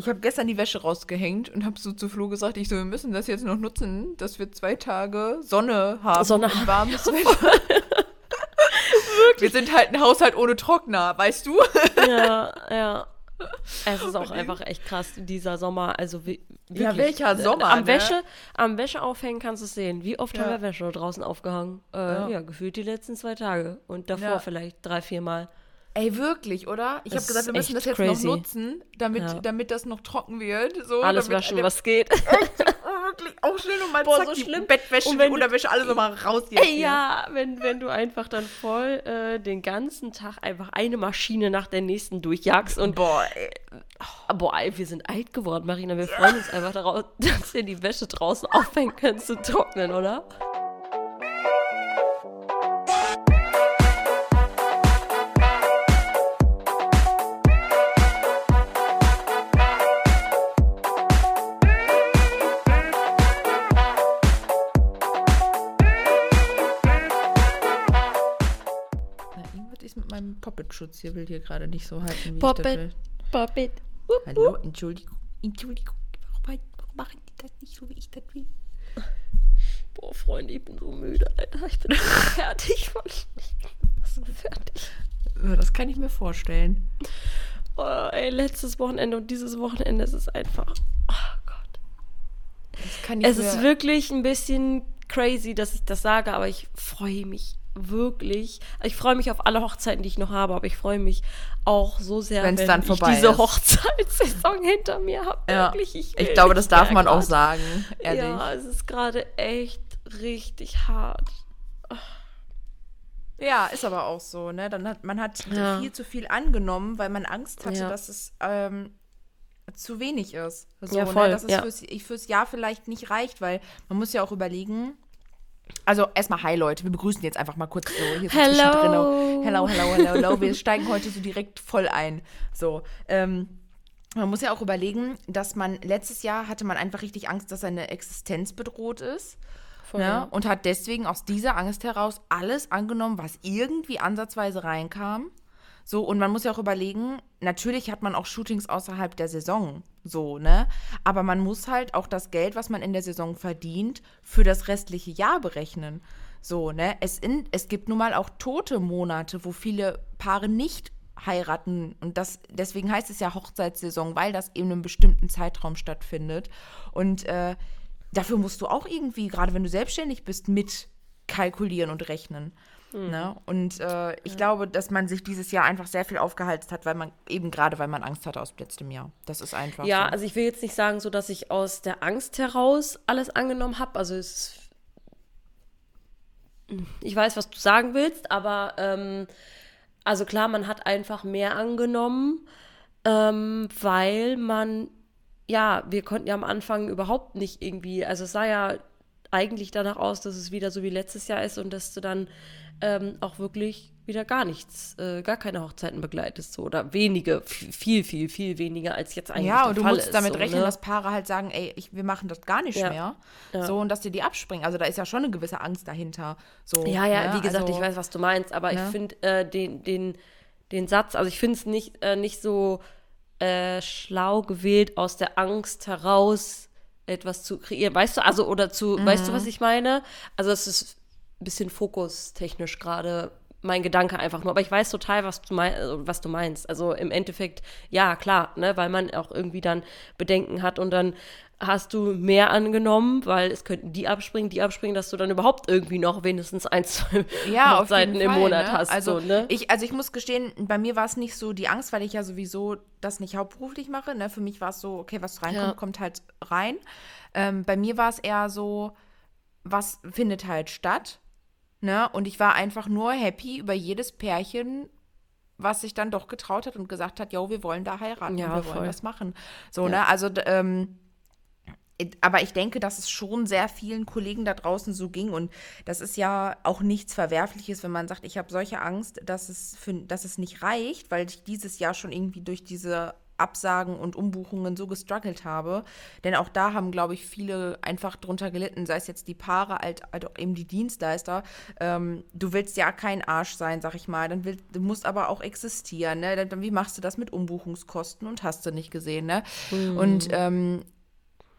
ich habe gestern die Wäsche rausgehängt und habe so zu Flo gesagt, ich so, wir müssen das jetzt noch nutzen, dass wir zwei Tage Sonne haben. Sonne und warmes Wetter. wir sind halt ein Haushalt ohne Trockner, weißt du? Ja, ja. Es ist auch einfach echt krass, dieser Sommer. Also wie, wirklich, Ja, welcher Sommer, Am ne? Wäsche, am Wäscheaufhängen kannst du es sehen. Wie oft Ja. haben wir Wäsche draußen aufgehangen? Äh, Ja. ja. gefühlt die letzten zwei Tage. Und davor Ja. vielleicht drei, vier Mal. Ey, wirklich, oder? Ich habe gesagt, wir müssen das echt jetzt crazy. noch nutzen, damit, Ja. damit das noch trocken wird. So, Alles damit waschen, was geht. Oh, wirklich, auch schlimm und mal Boah, zack, so die schlimm. Bettwäsche, Und die wenn du- Unterwäsche, alles nochmal raus jetzt Ey, ja, wenn, wenn du einfach dann voll äh, den ganzen Tag einfach eine Maschine nach der nächsten durchjagst und Boah, ey. Ah, Boah, ey, wir sind alt geworden, Marina. Wir freuen uns einfach darauf, dass wir die Wäsche draußen aufhängen können zu trocknen, oder? Meinem Poppet-Schutz hier, will hier gerade nicht so halten, wie ich das Poppet, will. Poppet. Wupp, Hallo. Entschuldigung, Entschuldigung. Warum, warum machen die das nicht so, wie ich das will? Boah, Freunde, ich bin so müde, Alter. Ich bin fertig. Mann. Ich bin so fertig. Ja, Das kann ich mir vorstellen. Oh, ey, letztes Wochenende und dieses Wochenende, es ist einfach. Oh Gott. Das kann ich Es ist wirklich ein bisschen crazy, dass ich das sage, aber ich freue mich wirklich. Ich freue mich auf alle Hochzeiten, die ich noch habe, aber ich freue mich auch so sehr, Wenn's wenn dann ich vorbei diese ist. Hochzeitssaison hinter mir habe. Ja. Wirklich, ich, ich glaube, das darf man auch grad. sagen, ehrlich. Ja, es ist gerade echt richtig hart. Ja, ist aber auch so, ne? Dann hat man hat Ja. viel zu viel angenommen, weil man Angst hatte, Ja. dass es ähm, zu wenig ist. So, Ja, voll, Ne? Dass es ja. fürs, fürs Jahr vielleicht nicht reicht, weil man muss ja auch überlegen. Also erstmal hi Leute, wir begrüßen jetzt einfach mal kurz so hier so Hello. Hello, hello, hello, hello. Wir steigen heute so direkt voll ein. So, ähm, man muss ja auch überlegen, dass man letztes Jahr hatte man einfach richtig Angst, dass seine Existenz bedroht ist. Voll. Ne? Und hat deswegen aus dieser Angst heraus alles angenommen, was irgendwie ansatzweise reinkam. So, und man muss ja auch überlegen, natürlich hat man auch Shootings außerhalb der Saison, so, ne? Aber man muss halt auch das Geld, was man in der Saison verdient, für das restliche Jahr berechnen. So, ne? Es, in, es gibt nun mal auch tote Monate, wo viele Paare nicht heiraten. Und das, deswegen heißt es ja Hochzeitssaison, weil das eben in einem bestimmten Zeitraum stattfindet. Und äh, dafür musst du auch irgendwie, gerade wenn du selbstständig bist, mit kalkulieren und rechnen. Ne? Und äh, ich glaube, dass man sich dieses Jahr einfach sehr viel aufgehalten hat, weil man eben gerade, weil man Angst hatte aus letztem Jahr. Das ist einfach Ja, so. also ich will jetzt nicht sagen, so dass ich aus der Angst heraus alles angenommen habe. Also es ist ich weiß, was du sagen willst, aber ähm, also klar, man hat einfach mehr angenommen, ähm, weil man ja, wir konnten ja am Anfang überhaupt nicht irgendwie, also es sah ja eigentlich danach aus, dass es wieder so wie letztes Jahr ist und dass du dann ähm, auch wirklich wieder gar nichts, äh, gar keine Hochzeiten begleitest so oder wenige, viel, viel, viel weniger als jetzt eigentlich Ja, und du Fall musst ist, damit so, rechnen, ne? dass Paare halt sagen, ey, ich, wir machen das gar nicht Ja. mehr. Ja. So, und dass dir die abspringen. Also da ist ja schon eine gewisse Angst dahinter. So, Ja, ja, ne? wie gesagt, also, ich weiß, was du meinst, aber ne? ich finde äh, den, den, den Satz, also ich finde es nicht, äh, nicht so äh, schlau gewählt, aus der Angst heraus etwas zu kreieren. Weißt du, also, oder zu, weißt du, was Mhm. ich meine? Also, es ist ein bisschen fokustechnisch gerade mein Gedanke einfach nur. Aber ich weiß total, was du, mein, äh, was du meinst. Also im Endeffekt, ja, klar, ne, weil man auch irgendwie dann Bedenken hat und dann hast du mehr angenommen, weil es könnten die abspringen, die abspringen, dass du dann überhaupt irgendwie noch wenigstens ein, zwei ja, Hochzeiten im Fall, Monat ne? hast. Also, so, ne? ich, also ich muss gestehen, bei mir war es nicht so die Angst, weil ich ja sowieso das nicht hauptberuflich mache. Ne? Für mich war es so, okay, was reinkommt, Ja. kommt halt rein. Ähm, bei mir war es eher so, was findet halt statt. Ne? Und ich war einfach nur happy über jedes Pärchen, was sich dann doch getraut hat und gesagt hat, jo, wir wollen da heiraten, Ja, wir wollen voll. das machen. So, Ja. ne? Also, ähm, aber ich denke, dass es schon sehr vielen Kollegen da draußen so ging und das ist ja auch nichts Verwerfliches, wenn man sagt, ich habe solche Angst, dass es, für, dass es nicht reicht, weil ich dieses Jahr schon irgendwie durch diese Absagen und Umbuchungen so gestruggelt habe. Denn auch da haben, glaube ich, viele einfach drunter gelitten, sei es jetzt die Paare, als, als auch eben die Dienstleister. Ähm, du willst ja kein Arsch sein, sag ich mal. Dann will, du musst aber auch existieren. Ne? Dann, wie machst du das mit Umbuchungskosten und hast du nicht gesehen, ne? Mhm. Und ähm,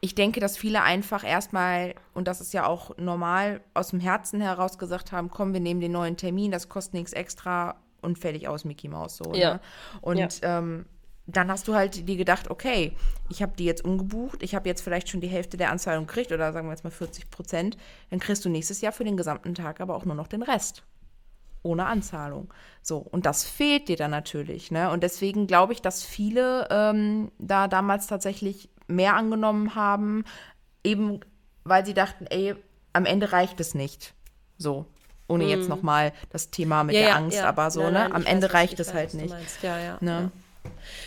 ich denke, dass viele einfach erstmal, und das ist ja auch normal, aus dem Herzen heraus gesagt haben, komm, wir nehmen den neuen Termin, das kostet nichts extra und fertig aus Mickey Mouse so. Ja. Ne? Und ja. Ähm, dann hast du halt dir gedacht, okay, ich habe die jetzt umgebucht, ich habe jetzt vielleicht schon die Hälfte der Anzahlung gekriegt oder sagen wir jetzt mal 40 Prozent, dann kriegst du nächstes Jahr für den gesamten Tag aber auch nur noch den Rest. Ohne Anzahlung. So, und das fehlt dir dann natürlich. Ne? Und deswegen glaube ich, dass viele ähm, da damals tatsächlich mehr angenommen haben, eben weil sie dachten, ey, am Ende reicht es nicht. So. Ohne mm. jetzt mhm. nochmal das Thema mit ja, der ja, Angst, ja. aber so, nein, nein, ne? Am Ende weiß, reicht es weiß, halt nicht. Ne?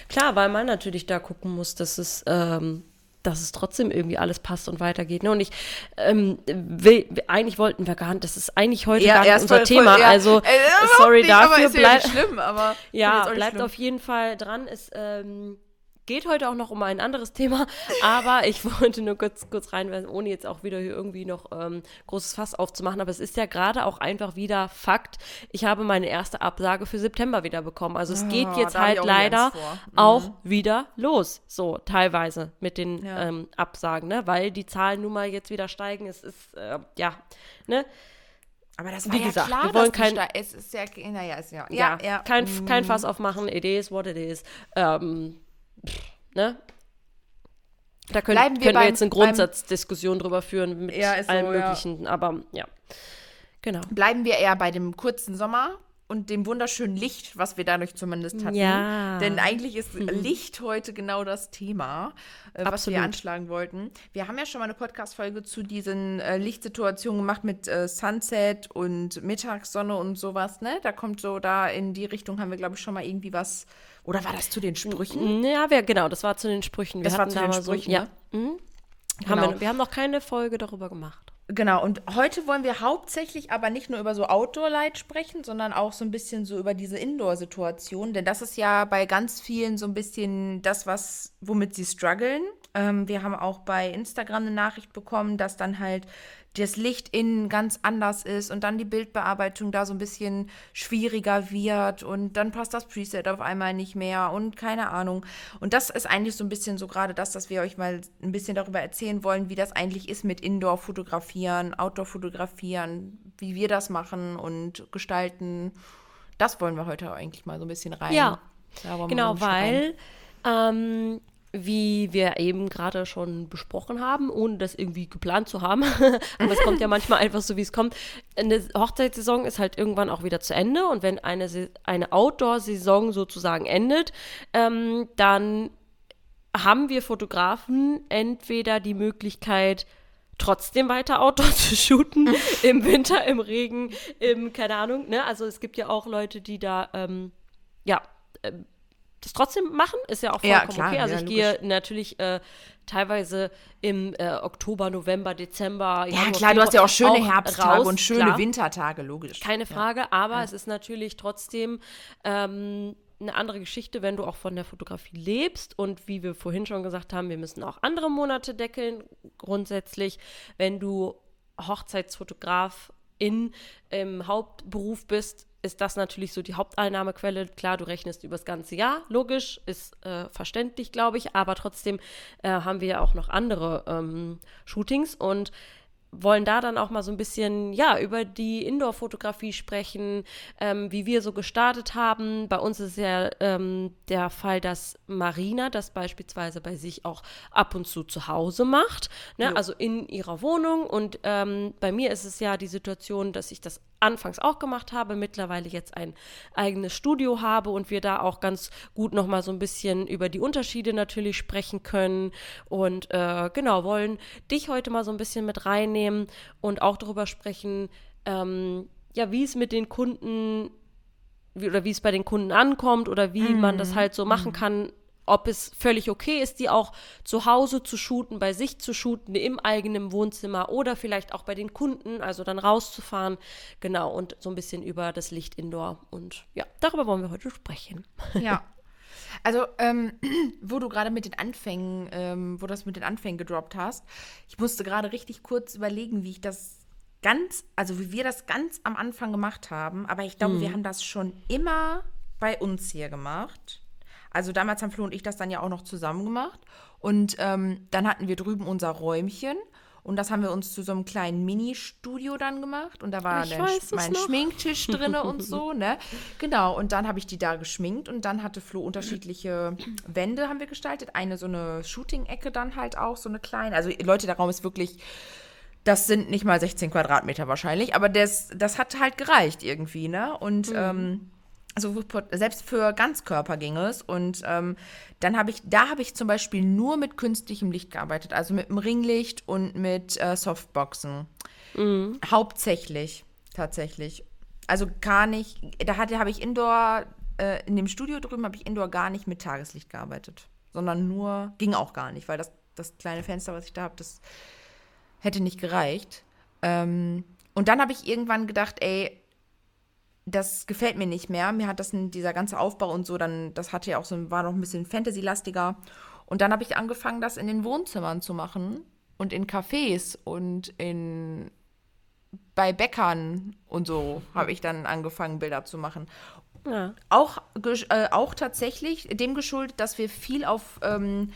Klar, weil man natürlich da gucken muss, dass es, ähm, dass es trotzdem irgendwie alles passt und weitergeht. Ne? Und ich ähm, will, eigentlich wollten wir gar nicht, das ist eigentlich heute gar nicht unser voll, Thema. Voll, also, äh, sorry nicht, dafür. Aber bleib, schlimm, aber ja, bleibt auf jeden Fall dran. Ist, ähm, Geht heute auch noch um ein anderes Thema, aber ich wollte nur kurz, kurz reinwerfen, ohne jetzt auch wieder hier irgendwie noch ähm, großes Fass aufzumachen. Aber es ist ja gerade auch einfach wieder Fakt. Ich habe meine erste Absage für September wieder bekommen. Also es oh, geht jetzt halt auch leider mhm. auch wieder los. So, teilweise mit den ja. ähm, Absagen, ne? Weil die Zahlen nun mal jetzt wieder steigen. Es ist, äh, ja, ne? Aber das war Wie ja gesagt, klar, wir wollen kein, es ist ja, naja, ist ja, ja, ja, Kein, kein mhm. Fass aufmachen, it is what it is. Ähm, ne? Da können, wir, können wir jetzt eine Grundsatzdiskussion drüber führen mit ja, so, allen möglichen, ja. aber ja. Genau. Bleiben wir eher bei dem kurzen Sommer und dem wunderschönen Licht, was wir dadurch zumindest hatten. Ja. Denn eigentlich ist mhm. Licht heute genau das Thema, äh, was wir anschlagen wollten. Wir haben ja schon mal eine Podcast-Folge zu diesen äh, Lichtsituationen gemacht mit äh, Sunset und Mittagssonne und sowas, ne? Da kommt so, da in die Richtung haben wir, glaube ich, schon mal irgendwie was oder war das zu den Sprüchen? Ja, wir, genau, das war zu den Sprüchen. Wir das war zu den Sprüchen, so, ja. Ne? Mhm. Genau. Haben wir, wir haben noch keine Folge darüber gemacht. Genau, und heute wollen wir hauptsächlich aber nicht nur über so Outdoor-Light sprechen, sondern auch so ein bisschen so über diese Indoor-Situation. Denn das ist ja bei ganz vielen so ein bisschen das, was, womit sie strugglen. Ähm, wir haben auch bei Instagram eine Nachricht bekommen, dass dann halt das Licht innen ganz anders ist und dann die Bildbearbeitung da so ein bisschen schwieriger wird und dann passt das Preset auf einmal nicht mehr und keine Ahnung. Und das ist eigentlich so ein bisschen so gerade das, dass wir euch mal ein bisschen darüber erzählen wollen, wie das eigentlich ist mit Indoor-Fotografieren, Outdoor-Fotografieren, wie wir das machen und gestalten. Das wollen wir heute eigentlich mal so ein bisschen rein. Ja, genau, weil ähm, wie wir eben gerade schon besprochen haben, ohne das irgendwie geplant zu haben. Aber es kommt ja manchmal einfach so, wie es kommt. Eine Hochzeitssaison ist halt irgendwann auch wieder zu Ende und wenn eine, eine Outdoor-Saison sozusagen endet, ähm, dann haben wir Fotografen entweder die Möglichkeit, trotzdem weiter Outdoor zu shooten, im Winter, im Regen, im, keine Ahnung, ne? Also es gibt ja auch Leute, die da, ähm, ja, äh, das trotzdem machen, ist ja auch vollkommen ja, klar, okay. Also ja, ich gehe natürlich äh, teilweise im äh, Oktober, November, Dezember. Ja, klar, du hast ja auch schöne auch Herbsttage raus, und schöne klar. Wintertage, logisch. Keine Frage, ja. aber es ist natürlich trotzdem ähm, eine andere Geschichte, wenn du auch von der Fotografie lebst und wie wir vorhin schon gesagt haben, wir müssen auch andere Monate deckeln. Grundsätzlich, wenn du Hochzeitsfotograf in im Hauptberuf bist, ist das natürlich so die Haupteinnahmequelle. Klar, du rechnest über das ganze Jahr, logisch, ist äh, verständlich, glaube ich, aber trotzdem äh, haben wir ja auch noch andere ähm, Shootings und wollen da dann auch mal so ein bisschen, ja, über die Indoor-Fotografie sprechen, ähm, wie wir so gestartet haben. Bei uns ist ja ähm, der Fall, dass Marina das beispielsweise bei sich auch ab und zu zu Hause macht, ne? also in ihrer Wohnung. Und ähm, bei mir ist es ja die Situation, dass ich das anfangs auch gemacht habe, mittlerweile jetzt ein eigenes Studio habe und wir da auch ganz gut nochmal so ein bisschen über die Unterschiede natürlich sprechen können und äh, genau, wollen dich heute mal so ein bisschen mit reinnehmen und auch darüber sprechen, ähm, ja, wie es mit den Kunden wie, oder wie es bei den Kunden ankommt oder wie mm. man das halt so machen mm. kann, ob es völlig okay ist, die auch zu Hause zu shooten, bei sich zu shooten, im eigenen Wohnzimmer oder vielleicht auch bei den Kunden, also dann rauszufahren. Genau, und so ein bisschen über das Licht indoor. Und ja, darüber wollen wir heute sprechen. Ja. Also, ähm, wo du gerade mit den Anfängen, ähm, wo das mit den Anfängen gedroppt hast, ich musste gerade richtig kurz überlegen, wie ich das ganz, also wie wir das ganz am Anfang gemacht haben. Aber ich glaube, mhm. wir haben das schon immer bei uns hier gemacht. Also damals haben Flo und ich das dann ja auch noch zusammen gemacht. Und ähm, dann hatten wir drüben unser Räumchen. Und das haben wir uns zu so einem kleinen Mini-Studio dann gemacht. Und da war dann mein Schminktisch drin und so, ne? Genau. Und dann habe ich die da geschminkt. Und dann hatte Flo unterschiedliche Wände haben wir gestaltet. Eine so eine Shooting-Ecke dann halt auch, so eine kleine. Also Leute, der Raum ist wirklich das sind nicht mal 16 Quadratmeter wahrscheinlich, aber das, das hat halt gereicht irgendwie, ne? Und mhm. ähm, also selbst für Ganzkörper ging es. Und ähm, dann habe ich, da habe ich zum Beispiel nur mit künstlichem Licht gearbeitet, also mit dem Ringlicht und mit äh, Softboxen. Mhm. Hauptsächlich, tatsächlich. Also gar nicht, da hatte, habe ich Indoor, äh, in dem Studio drüben habe ich Indoor gar nicht mit Tageslicht gearbeitet, sondern nur, ging auch gar nicht, weil das, das kleine Fenster, was ich da habe, das hätte nicht gereicht. Ähm, und dann habe ich irgendwann gedacht, ey, das gefällt mir nicht mehr. Mir hat das dieser ganze Aufbau und so, dann, das hatte ja auch so, war noch ein bisschen Fantasy-lastiger. Und dann habe ich angefangen, das in den Wohnzimmern zu machen und in Cafés und in bei Bäckern und so habe ich dann angefangen, Bilder zu machen. Ja. Auch, äh, auch tatsächlich dem geschuldet, dass wir viel auf ähm,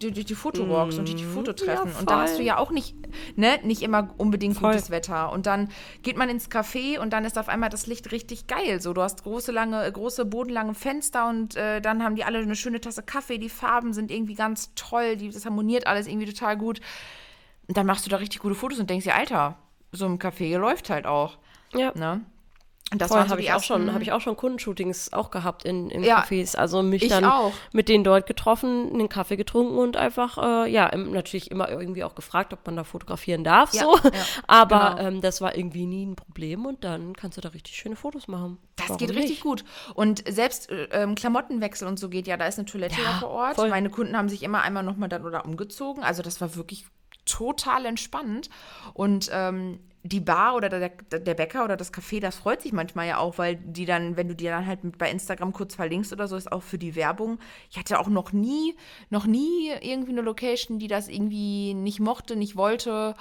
die, die, die Fotowalks mm. und die, die mhm. Fototreffen. Ja, und da hast du ja auch nicht, ne, nicht immer unbedingt voll. gutes Wetter. Und dann geht man ins Café und dann ist auf einmal das Licht richtig geil. So, du hast große, lange, große, bodenlange Fenster und äh, dann haben die alle eine schöne Tasse Kaffee. Die Farben sind irgendwie ganz toll, die, das harmoniert alles irgendwie total gut. Und dann machst du da richtig gute Fotos und denkst dir, Alter, so ein Café läuft halt auch. Ja. Ne? Das Voll, habe ich auch schon, habe ich auch schon Kundenshootings auch gehabt in, in ja, Cafés. Also mich dann auch. mit denen dort getroffen, einen Kaffee getrunken und einfach, äh, ja, natürlich immer irgendwie auch gefragt, ob man da fotografieren darf. Ja, so. Ja, Aber genau. ähm, das war irgendwie nie ein Problem und dann kannst du da richtig schöne Fotos machen. Das Warum geht richtig nicht? gut. Und selbst äh, ähm, Klamottenwechsel und so geht ja, da ist eine Toilette vor Ort. Voll. Meine Kunden haben sich immer einmal nochmal dann oder umgezogen. Also das war wirklich total entspannt. Und ähm, die Bar oder der, der Bäcker oder das Café, das freut sich manchmal ja auch, weil die dann, wenn du dir dann halt bei Instagram kurz verlinkst oder so, ist auch für die Werbung. Ich hatte auch noch nie, noch nie irgendwie eine Location, die das irgendwie nicht mochte, nicht wollte.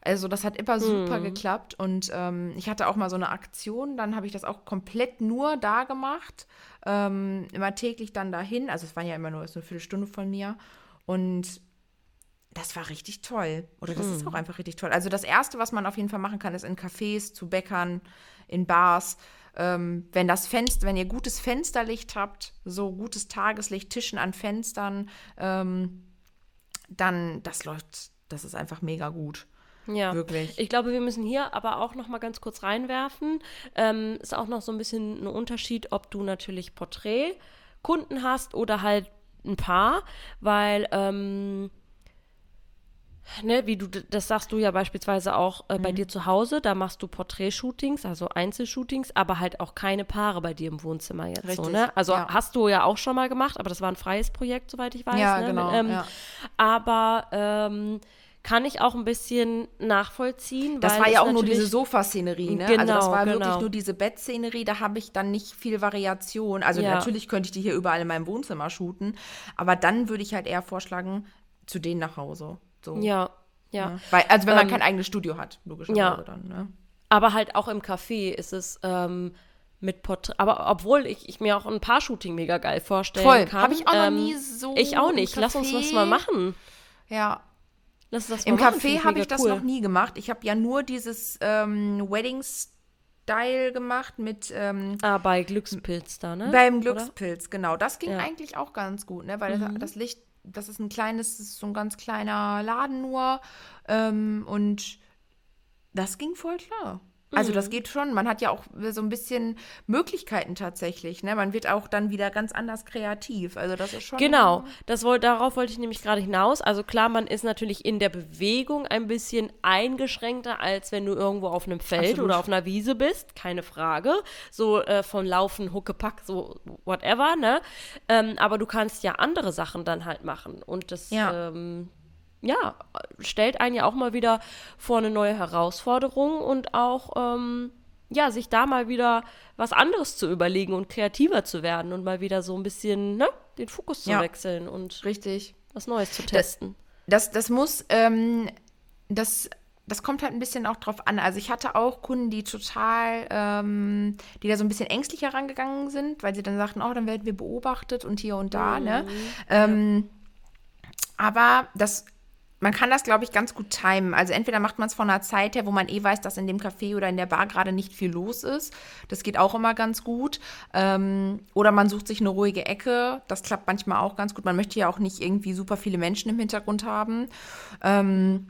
Also das hat immer super hm. geklappt und ähm, ich hatte auch mal so eine Aktion, dann habe ich das auch komplett nur da gemacht, ähm, immer täglich dann dahin, also es waren ja immer nur so eine Viertelstunde von mir und das war richtig toll. Oder das hm. ist auch einfach richtig toll. Also das Erste, was man auf jeden Fall machen kann, ist in Cafés, zu Bäckern, in Bars. Ähm, wenn das Fenster, wenn ihr gutes Fensterlicht habt, so gutes Tageslicht, Tischen an Fenstern, ähm, dann das läuft, das ist einfach mega gut. Ja, wirklich. Ich glaube, wir müssen hier aber auch noch mal ganz kurz reinwerfen. Ähm, ist auch noch so ein bisschen ein Unterschied, ob du natürlich Porträtkunden hast oder halt ein Paar, weil ähm, ne, wie du, das sagst du ja beispielsweise auch äh, bei mhm. dir zu Hause, da machst du Porträtshootings, also Einzelshootings, aber halt auch keine Paare bei dir im Wohnzimmer jetzt Richtig, so, ne? Also ja. hast du ja auch schon mal gemacht, aber das war ein freies Projekt, soweit ich weiß. Ja, ne? genau. Ähm, ja. Aber ähm, kann ich auch ein bisschen nachvollziehen. Das war ja auch nur diese Sofaszenerie, ne? Genau, also das war genau. wirklich nur diese Bettszenerie, da habe ich dann nicht viel Variation. Also ja. natürlich könnte ich die hier überall in meinem Wohnzimmer shooten, aber dann würde ich halt eher vorschlagen, zu denen nach Hause. So. Ja, ja. Ne? Weil, also wenn man ähm, kein eigenes Studio hat, logischerweise ja. dann. Ne? Aber halt auch im Café ist es ähm, mit Porträt. Aber obwohl ich, ich, mir auch ein Paar-Shooting mega geil vorstellen Voll. kann. Habe ich auch ähm, noch nie so. Ich auch nicht. Lass uns das mal machen. Ja. Lass das mal Im machen. Café habe ich das cool. noch nie gemacht. Ich habe ja nur dieses ähm, Weddings Style gemacht mit. Ähm, ah, bei Glückspilz da, ne? Beim Glückspilz, Oder? genau. Das ging ja. eigentlich auch ganz gut, ne? Weil mhm. das Licht das ist ein kleines, das ist so ein ganz kleiner Laden nur. Ähm, und das ging voll klar. Also das mhm. geht schon. Man hat ja auch so ein bisschen Möglichkeiten tatsächlich. Ne? Man wird auch dann wieder ganz anders kreativ. Also das ist schon. Genau, das woll, darauf wollte ich nämlich gerade hinaus. Also klar, man ist natürlich in der Bewegung ein bisschen eingeschränkter, als wenn du irgendwo auf einem Feld Absolut. oder auf einer Wiese bist. Keine Frage. So äh, von Laufen, Huckepack, so whatever. Ne? Ähm, aber du kannst ja andere Sachen dann halt machen. Und das. Ja. Ähm, ja, stellt einen ja auch mal wieder vor eine neue Herausforderung und auch, ähm, ja, sich da mal wieder was anderes zu überlegen und kreativer zu werden und mal wieder so ein bisschen, ne, den Fokus zu Ja. wechseln und Richtig. was Neues zu testen. Das, das muss, ähm, das, das kommt halt ein bisschen auch drauf an. Also ich hatte auch Kunden, die total, ähm, die da so ein bisschen ängstlicher rangegangen sind, weil sie dann sagten, oh, dann werden wir beobachtet und hier und da, ne? Ähm, aber das, man kann das, glaube ich, ganz gut timen. Also entweder macht man es von einer Zeit her, wo man eh weiß, dass in dem Café oder in der Bar gerade nicht viel los ist. Das geht auch immer ganz gut. Ähm, oder man sucht sich eine ruhige Ecke. Das klappt manchmal auch ganz gut. Man möchte ja auch nicht irgendwie super viele Menschen im Hintergrund haben. Ähm,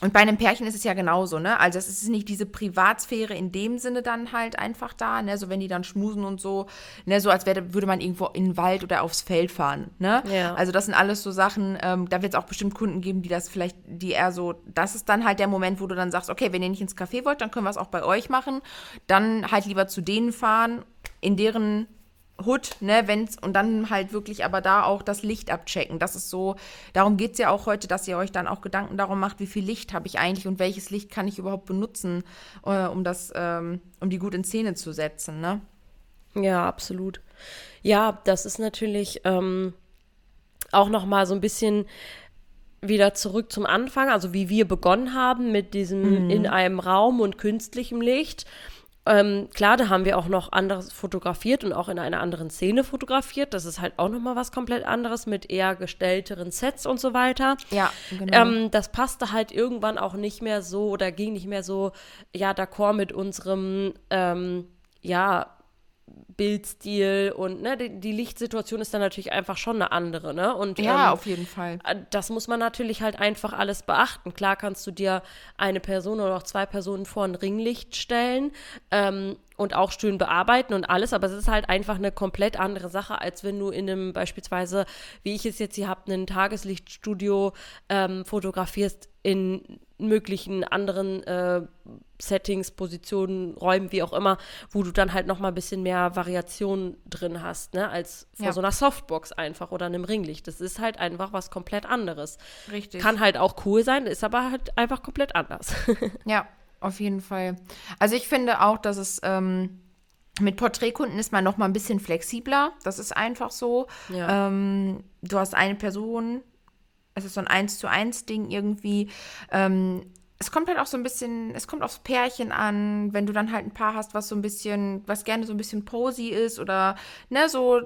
und bei einem Pärchen ist es ja genauso, ne? Also es ist nicht diese Privatsphäre in dem Sinne dann halt einfach da, ne? So wenn die dann schmusen und so, ne? So als wäre, würde man irgendwo in den Wald oder aufs Feld fahren, ne? Ja. Also das sind alles so Sachen, ähm, da wird es auch bestimmt Kunden geben, die das vielleicht, die eher so, das ist dann halt der Moment, wo du dann sagst, okay, wenn ihr nicht ins Café wollt, dann können wir es auch bei euch machen. Dann halt lieber zu denen fahren, in deren Hood, ne, wenn's, und dann halt wirklich aber da auch das Licht abchecken. Das ist so, darum geht es ja auch heute, dass ihr euch dann auch Gedanken darum macht, wie viel Licht habe ich eigentlich und welches Licht kann ich überhaupt benutzen, äh, um das, ähm, um die gut in Szene zu setzen, ne? Ja, absolut. Ja, das ist natürlich ähm, auch noch mal so ein bisschen wieder zurück zum Anfang, also wie wir begonnen haben mit diesem in einem Raum und künstlichem Licht. Ähm, klar, da haben wir auch noch anderes fotografiert und auch in einer anderen Szene fotografiert. Das ist halt auch noch mal was komplett anderes mit eher gestellteren Sets und so weiter. Ja, genau. Ähm, das passte halt irgendwann auch nicht mehr so oder ging nicht mehr so, ja, d'accord mit unserem, ähm, ja, Bildstil und ne, die, die Lichtsituation ist dann natürlich einfach schon eine andere, ne? Und ja, ähm, auf jeden Fall. äh, das muss man natürlich halt einfach alles beachten. Klar kannst du dir eine Person oder auch zwei Personen vor ein Ringlicht stellen ähm, und auch schön bearbeiten und alles, aber es ist halt einfach eine komplett andere Sache, als wenn du in einem beispielsweise, wie ich es jetzt hier habe, ein Tageslichtstudio ähm, fotografierst in möglichen anderen äh, Settings, Positionen, Räumen, wie auch immer, wo du dann halt noch mal ein bisschen mehr Variation drin hast, ne, als vor Ja. so einer Softbox einfach oder einem Ringlicht. Das ist halt einfach was komplett anderes. Richtig. Kann halt auch cool sein, ist aber halt einfach komplett anders. Ja, auf jeden Fall. Also ich finde auch, dass es ähm, mit Porträtkunden ist man noch mal ein bisschen flexibler. Das ist einfach so. Ja. Ähm, du hast eine Person, es ist so ein eins zu eins Ding irgendwie. Ähm, es kommt halt auch so ein bisschen, es kommt aufs Pärchen an, wenn du dann halt ein Paar hast, was so ein bisschen, was gerne so ein bisschen posy ist oder ne, so,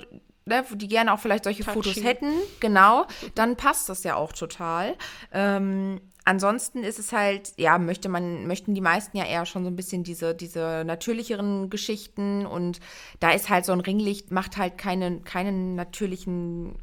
ne, wo die gerne auch vielleicht solche Touchy. Fotos hätten, genau, dann passt das ja auch total. Ähm, ansonsten ist es halt, ja, möchte man, möchten die meisten ja eher schon so ein bisschen diese, diese natürlicheren Geschichten und da ist halt so ein Ringlicht, macht halt keine, keinen natürlichen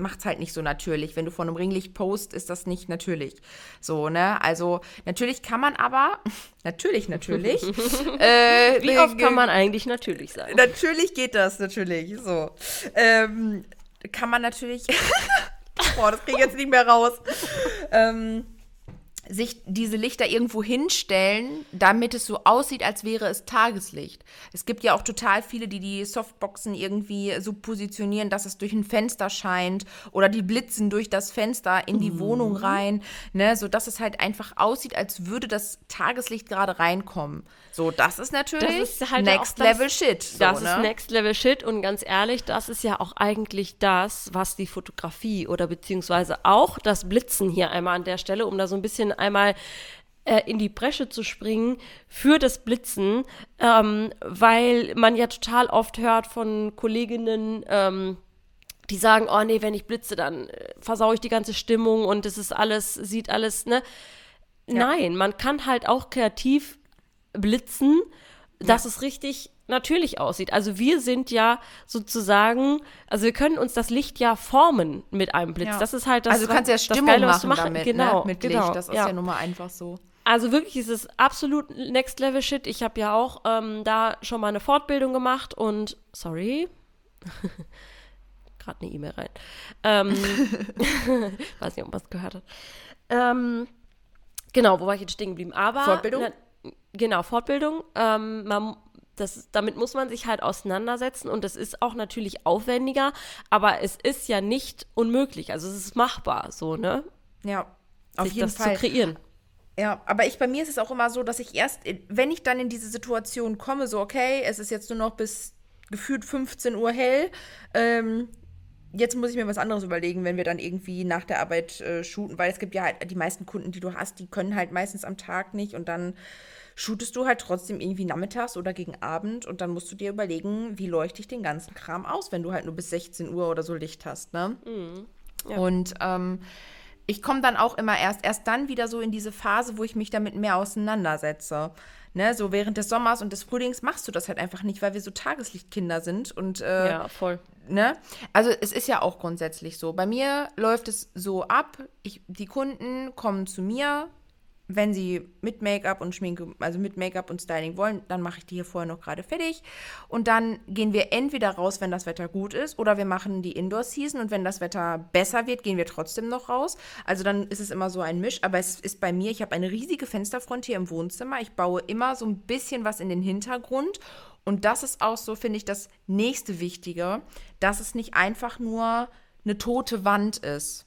macht's halt nicht so natürlich. Wenn du von einem Ringlicht post, ist das nicht natürlich. So, ne? Also, natürlich kann man aber, natürlich, natürlich. äh, Wie oft kann man eigentlich natürlich sein? Natürlich geht das, natürlich. So. Ähm, kann man natürlich. Boah, das kriege ich jetzt nicht mehr raus. ähm, sich diese Lichter irgendwo hinstellen, damit es so aussieht, als wäre es Tageslicht. Es gibt ja auch total viele, die die Softboxen irgendwie so positionieren, dass es durch ein Fenster scheint oder die blitzen durch das Fenster in die Wohnung rein, ne, so dass es halt einfach aussieht, als würde das Tageslicht gerade reinkommen. So, das ist natürlich Das ist halt Next das- Level Shit. So, Das ne? ist Next Level Shit und ganz ehrlich, das ist ja auch eigentlich das, was die Fotografie oder beziehungsweise auch das Blitzen hier einmal an der Stelle, um da so ein bisschen einmal äh, in die Bresche zu springen für das Blitzen, ähm, weil man ja total oft hört von Kolleginnen, ähm, die sagen, oh nee, wenn ich blitze, dann äh, versaue ich die ganze Stimmung und es ist alles, sieht alles, ne? Nein, man kann halt auch kreativ blitzen, dass es richtig natürlich aussieht. Also wir sind ja sozusagen, also wir können uns das Licht ja formen mit einem Blitz. Ja. Das ist halt das also du kannst ja Stimmung Geile, was du machen machen- damit, genau, ne? mit genau, Licht. Das ist ja, nun mal einfach so. also wirklich ist es absolut Next Level Shit. Ich habe ja auch ähm, da schon mal eine Fortbildung gemacht und sorry, gerade eine E-Mail rein. Ähm, weiß nicht, ob man es gehört hat. Ähm, genau, wo war ich jetzt stehen geblieben? Aber Fortbildung? Na, genau, Fortbildung. Ähm, man, das, damit muss man sich halt auseinandersetzen und das ist auch natürlich aufwendiger, aber es ist ja nicht unmöglich. Also es ist machbar, so, ne? Ja, auf sich jeden das Fall. zu kreieren. Ja, aber ich bei mir ist es auch immer so, dass ich erst, wenn ich dann in diese Situation komme, so okay, es ist jetzt nur noch bis gefühlt 15 Uhr hell, ähm, jetzt muss ich mir was anderes überlegen, wenn wir dann irgendwie nach der Arbeit äh, shooten, weil es gibt ja halt die meisten Kunden, die du hast, die können halt meistens am Tag nicht und dann shootest du halt trotzdem irgendwie nachmittags oder gegen Abend und dann musst du dir überlegen, wie leuchte ich den ganzen Kram aus, wenn du halt nur bis 16 Uhr oder so Licht hast, ne? Mhm. Ja. Und ähm, ich komme dann auch immer erst, erst dann wieder so in diese Phase, wo ich mich damit mehr auseinandersetze. Ne, so während des Sommers und des Frühlings machst du das halt einfach nicht, weil wir so Tageslichtkinder sind und äh, ja, voll. Ne? Also es ist ja auch grundsätzlich so. Bei mir läuft es so ab, ich, die Kunden kommen zu mir, wenn sie mit Make-up und Schminke, also mit Make-up und Styling wollen, dann mache ich die hier vorher noch gerade fertig. Und dann gehen wir entweder raus, wenn das Wetter gut ist, oder wir machen die Indoor-Season und wenn das Wetter besser wird, gehen wir trotzdem noch raus. Also dann ist es immer so ein Misch. Aber es ist bei mir, ich habe eine riesige Fensterfront hier im Wohnzimmer. Ich baue immer so ein bisschen was in den Hintergrund. Und das ist auch so, finde ich, das nächste Wichtige, dass es nicht einfach nur eine tote Wand ist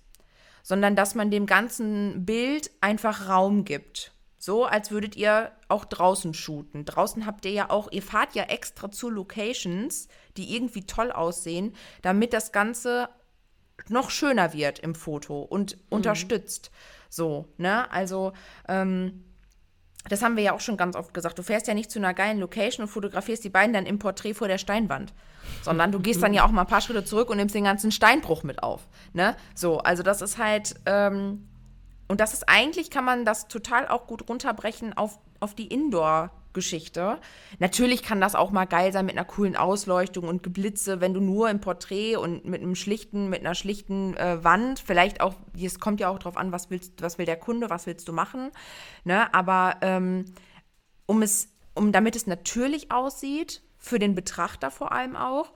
sondern dass man dem ganzen Bild einfach Raum gibt. So, als würdet ihr auch draußen shooten. Draußen habt ihr ja auch, ihr fahrt ja extra zu Locations, die irgendwie toll aussehen, damit das Ganze noch schöner wird im Foto und mhm. unterstützt. So, ne? Also, ähm, das haben wir ja auch schon ganz oft gesagt. Du fährst ja nicht zu einer geilen Location und fotografierst die beiden dann im Porträt vor der Steinwand, sondern du gehst dann ja auch mal ein paar Schritte zurück und nimmst den ganzen Steinbruch mit auf. Ne? So, also das ist halt, ähm, und das ist eigentlich, kann man das total auch gut runterbrechen auf, auf die Indoor- Geschichte. Natürlich kann das auch mal geil sein mit einer coolen Ausleuchtung und Geblitze, wenn du nur im Porträt und mit einem schlichten, mit einer schlichten äh, Wand, vielleicht auch, es kommt ja auch drauf an, was willst, was will der Kunde, was willst du machen. Ne? Aber ähm, um es, um damit es natürlich aussieht, für den Betrachter vor allem auch,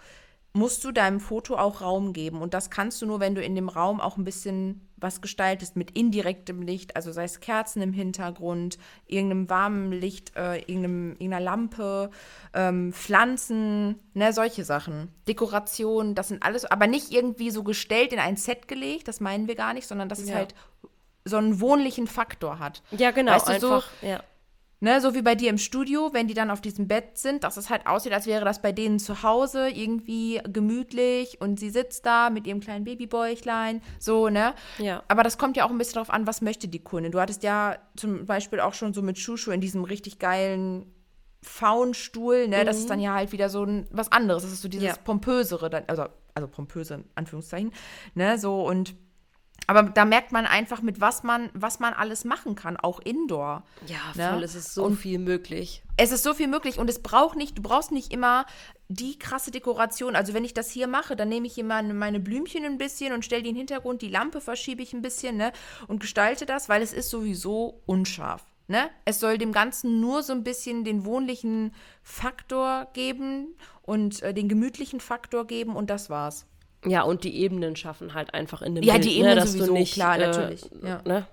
musst du deinem Foto auch Raum geben. Und das kannst du nur, wenn du in dem Raum auch ein bisschen was gestaltest mit indirektem Licht, also sei es Kerzen im Hintergrund, irgendeinem warmen Licht, äh, irgendeinem, irgendeiner Lampe, ähm, Pflanzen, ne, solche Sachen. Dekoration, das sind alles, aber nicht irgendwie so gestellt in ein Set gelegt, das meinen wir gar nicht, sondern dass ja. es halt so einen wohnlichen Faktor hat. Ja, genau. Weißt du, einfach, so, ja. Ne, so wie bei dir im Studio, wenn die dann auf diesem Bett sind, dass es halt aussieht, als wäre das bei denen zu Hause irgendwie gemütlich und sie sitzt da mit ihrem kleinen Babybäuchlein, so, ne? Ja. Aber das kommt ja auch ein bisschen darauf an, was möchte die Kundin. Du hattest ja zum Beispiel auch schon so mit Shushu in diesem richtig geilen Faunstuhl, ne? Mhm. Das ist dann ja halt wieder so ein, was anderes. Das ist so dieses ja. pompösere, dann, also, also pompöse in Anführungszeichen, ne? So und aber da merkt man einfach, mit was man, was man alles machen kann, auch indoor. Ja, ne? voll, ne? es ist so und viel möglich. Es ist so viel möglich und es braucht nicht, du brauchst nicht immer die krasse Dekoration. Also wenn ich das hier mache, dann nehme ich immer meine Blümchen ein bisschen und stelle die in den Hintergrund, die Lampe verschiebe ich ein bisschen, ne? Und gestalte das, weil es ist sowieso unscharf. Ne? Es soll dem Ganzen nur so ein bisschen den wohnlichen Faktor geben und äh, den gemütlichen Faktor geben und das war's. Ja, und die Ebenen schaffen halt einfach in dem ja, Bild, die Ebenen ne, dass sowieso, du nicht, klar, äh, natürlich. Ja. Ne?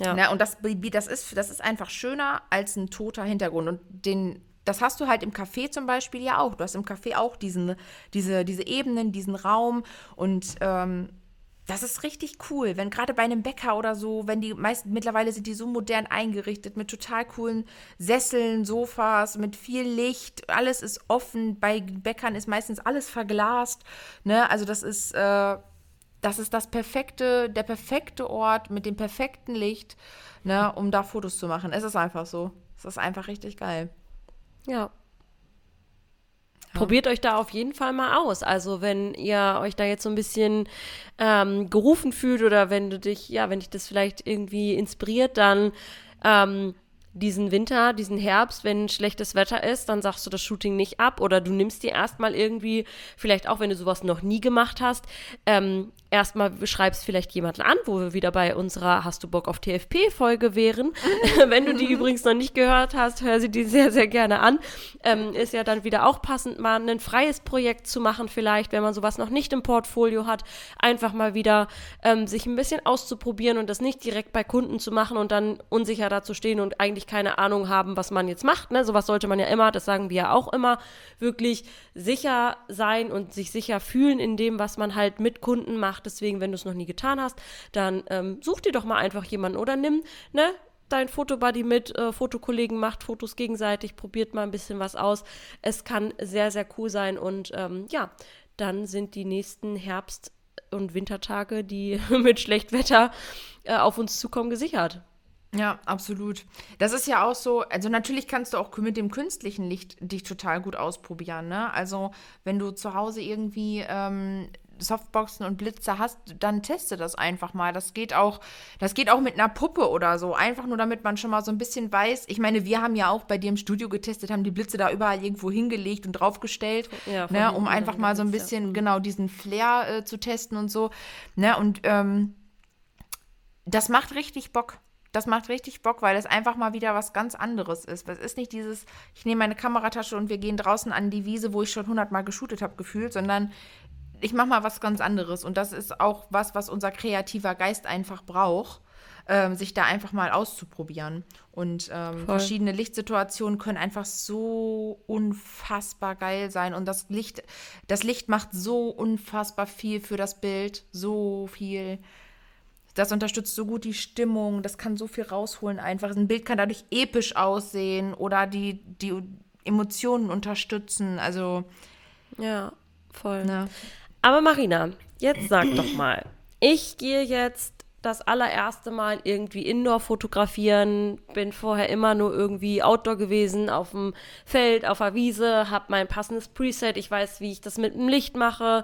Ja. Na, und das, das, ist, das ist einfach schöner als ein toter Hintergrund. Und den, das hast du halt im Café zum Beispiel ja auch. Du hast im Café auch diesen, diese, diese Ebenen, diesen Raum. Und ähm, das ist richtig cool, wenn gerade bei einem Bäcker oder so, wenn die meisten mittlerweile sind die so modern eingerichtet mit total coolen Sesseln, Sofas, mit viel Licht, alles ist offen. Bei Bäckern ist meistens alles verglast. Ne? Also das ist, äh, das ist das perfekte, der perfekte Ort mit dem perfekten Licht, ne, um da Fotos zu machen. Es ist einfach so. Es ist einfach richtig geil. Ja, Probiert euch da auf jeden Fall mal aus. Also wenn ihr euch da jetzt so ein bisschen ähm, gerufen fühlt oder wenn du dich, ja, wenn dich das vielleicht irgendwie inspiriert, dann ähm, diesen Winter, diesen Herbst, wenn schlechtes Wetter ist, dann sagst du das Shooting nicht ab oder du nimmst dir erstmal irgendwie, vielleicht auch wenn du sowas noch nie gemacht hast, ähm, erstmal schreibst vielleicht jemanden an, wo wir wieder bei unserer Hast du Bock auf TFP-Folge wären. Wenn du die übrigens noch nicht gehört hast, hör sie die sehr, sehr gerne an. Ähm, ist ja dann wieder auch passend, mal ein freies Projekt zu machen, vielleicht, wenn man sowas noch nicht im Portfolio hat, einfach mal wieder ähm, sich ein bisschen auszuprobieren und das nicht direkt bei Kunden zu machen und dann unsicher da stehen und eigentlich keine Ahnung haben, was man jetzt macht. Ne? Sowas sollte man ja immer, das sagen wir ja auch immer, wirklich sicher sein und sich sicher fühlen in dem, was man halt mit Kunden macht Deswegen, wenn du es noch nie getan hast, dann ähm, such dir doch mal einfach jemanden oder nimm, ne, dein Fotobuddy mit, äh, Fotokollegen macht Fotos gegenseitig, probiert mal ein bisschen was aus. Es kann sehr, sehr cool sein und ähm, ja, dann sind die nächsten Herbst- und Wintertage, die mit Schlechtwetter äh, auf uns zukommen, gesichert. Ja, absolut. Das ist ja auch so, also natürlich kannst du auch mit dem künstlichen Licht dich total gut ausprobieren, ne? Also wenn du zu Hause irgendwie ähm, Softboxen und Blitze hast, dann teste das einfach mal. Das geht auch, das geht auch mit einer Puppe oder so. Einfach nur, damit man schon mal so ein bisschen weiß. Ich meine, wir haben ja auch bei dir im Studio getestet, haben die Blitze da überall irgendwo hingelegt und draufgestellt, ja, ne, um einfach mal so ein bisschen. Mhm. genau, diesen Flair äh, zu testen und so. Ne, und ähm, das macht richtig Bock. Das macht richtig Bock, weil es einfach mal wieder was ganz anderes ist. Es ist nicht dieses, ich nehme meine Kameratasche und wir gehen draußen an die Wiese, wo ich schon hundertmal geshootet habe, gefühlt, sondern ich mache mal was ganz anderes. Und das ist auch was, was unser kreativer Geist einfach braucht, ähm, sich da einfach mal auszuprobieren. Und ähm, verschiedene Lichtsituationen können einfach so unfassbar geil sein. Und das Licht, das Licht macht so unfassbar viel für das Bild. So viel. Das unterstützt so gut die Stimmung, das kann so viel rausholen einfach. Ein Bild kann dadurch episch aussehen oder die, die Emotionen unterstützen. Also. Ja, voll. Ja. Aber Marina, jetzt sag doch mal, ich gehe jetzt das allererste Mal irgendwie Indoor fotografieren, bin vorher immer nur irgendwie Outdoor gewesen, auf dem Feld, auf der Wiese, habe mein passendes Preset, ich weiß, wie ich das mit dem Licht mache.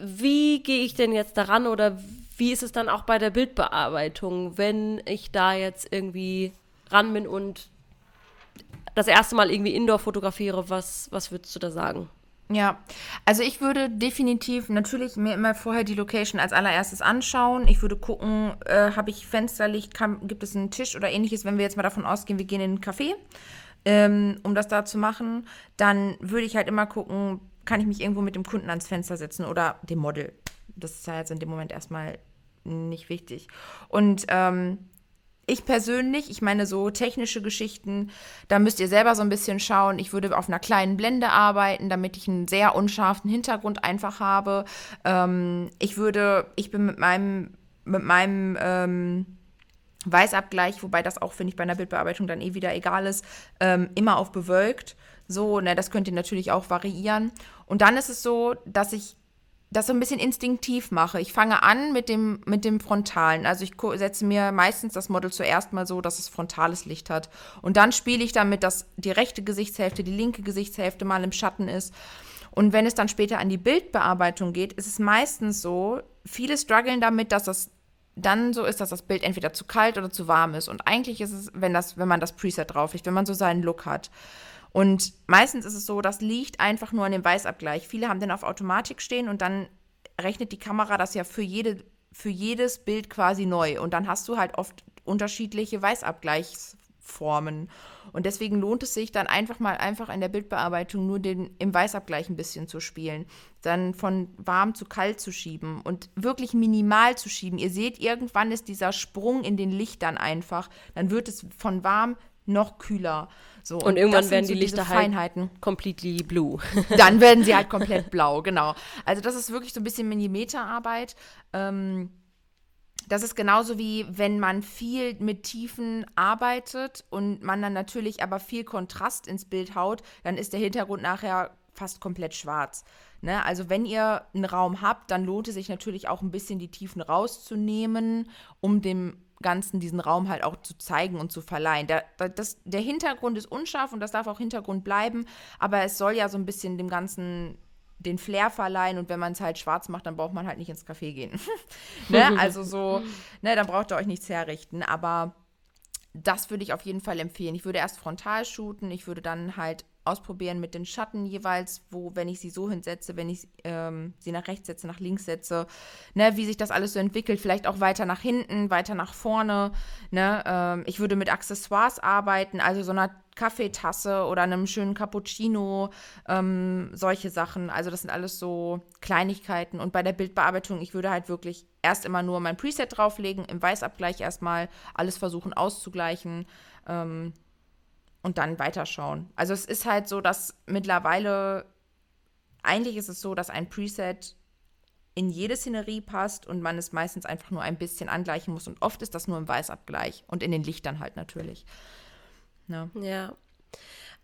Wie gehe ich denn jetzt daran oder wie ist es dann auch bei der Bildbearbeitung, wenn ich da jetzt irgendwie ran bin und das erste Mal irgendwie Indoor fotografiere? Was, was würdest du da sagen? Ja, also ich würde definitiv natürlich mir immer vorher die Location als allererstes anschauen. Ich würde gucken, äh, habe ich Fensterlicht, kann, gibt es einen Tisch oder ähnliches, wenn wir jetzt mal davon ausgehen, wir gehen in einen Café, ähm, um das da zu machen. Dann würde ich halt immer gucken, kann ich mich irgendwo mit dem Kunden ans Fenster setzen oder dem Model. Das ist ja jetzt in dem Moment erstmal nicht wichtig. Und ähm, ich persönlich, ich meine so technische Geschichten, da müsst ihr selber so ein bisschen schauen. Ich würde auf einer kleinen Blende arbeiten, damit ich einen sehr unscharfen Hintergrund einfach habe. Ähm, ich würde, ich bin mit meinem, mit meinem ähm, Weißabgleich, wobei das auch, finde ich, bei einer Bildbearbeitung dann eh wieder egal ist, ähm, immer auf bewölkt. So, ne, das könnt ihr natürlich auch variieren. Und dann ist es so, dass ich das so ein bisschen instinktiv mache. Ich fange an mit dem, mit dem Frontalen. Also ich setze mir meistens das Model zuerst mal so, dass es frontales Licht hat. Und dann spiele ich damit, dass die rechte Gesichtshälfte, die linke Gesichtshälfte mal im Schatten ist. Und wenn es dann später an die Bildbearbeitung geht, ist es meistens so, viele strugglen damit, dass das dann so ist, dass das Bild entweder zu kalt oder zu warm ist. Und eigentlich ist es, wenn, das, wenn man das Preset drauflegt, wenn man so seinen Look hat. Und meistens ist es so, das liegt einfach nur an dem Weißabgleich. Viele haben den auf Automatik stehen und dann rechnet die Kamera das ja für, jede, für jedes Bild quasi neu. Und dann hast du halt oft unterschiedliche Weißabgleichsformen. Und deswegen lohnt es sich dann einfach mal einfach in der Bildbearbeitung nur den im Weißabgleich ein bisschen zu spielen. Dann von warm zu kalt zu schieben und wirklich minimal zu schieben. Ihr seht, irgendwann ist dieser Sprung in den Lichtern einfach. Dann wird es von warm noch kühler. So, und, und irgendwann werden die Lichter halt completely blue. Dann werden sie halt komplett blau, genau. Also das ist wirklich so ein bisschen Millimeterarbeit. Ähm, das ist genauso wie wenn man viel mit Tiefen arbeitet und man dann natürlich aber viel Kontrast ins Bild haut, dann ist der Hintergrund nachher fast komplett schwarz. Ne? Also wenn ihr einen Raum habt, dann lohnt es sich natürlich auch ein bisschen die Tiefen rauszunehmen, um dem Ganzen diesen Raum halt auch zu zeigen und zu verleihen. Der, das, der Hintergrund ist unscharf und das darf auch Hintergrund bleiben, aber es soll ja so ein bisschen dem Ganzen den Flair verleihen und wenn man es halt schwarz macht, dann braucht man halt nicht ins Café gehen. ne? Also so, ne, dann braucht ihr euch nichts herrichten, aber das würde ich auf jeden Fall empfehlen. Ich würde erst frontal shooten, ich würde dann halt ausprobieren mit den Schatten jeweils, wo, wenn ich sie so hinsetze, wenn ich ähm, sie nach rechts setze, nach links setze, ne, wie sich das alles so entwickelt, vielleicht auch weiter nach hinten, weiter nach vorne, ne, ähm, ich würde mit Accessoires arbeiten, also so einer Kaffeetasse oder einem schönen Cappuccino, ähm, solche Sachen, also das sind alles so Kleinigkeiten. Und bei der Bildbearbeitung, ich würde halt wirklich erst immer nur mein Preset drauflegen, im Weißabgleich erstmal alles versuchen auszugleichen, ähm, und dann weiterschauen. Also es ist halt so, dass mittlerweile, eigentlich ist es so, dass ein Preset in jede Szenerie passt und man es meistens einfach nur ein bisschen angleichen muss. Und oft ist das nur im Weißabgleich und in den Lichtern halt natürlich. Ja. ja.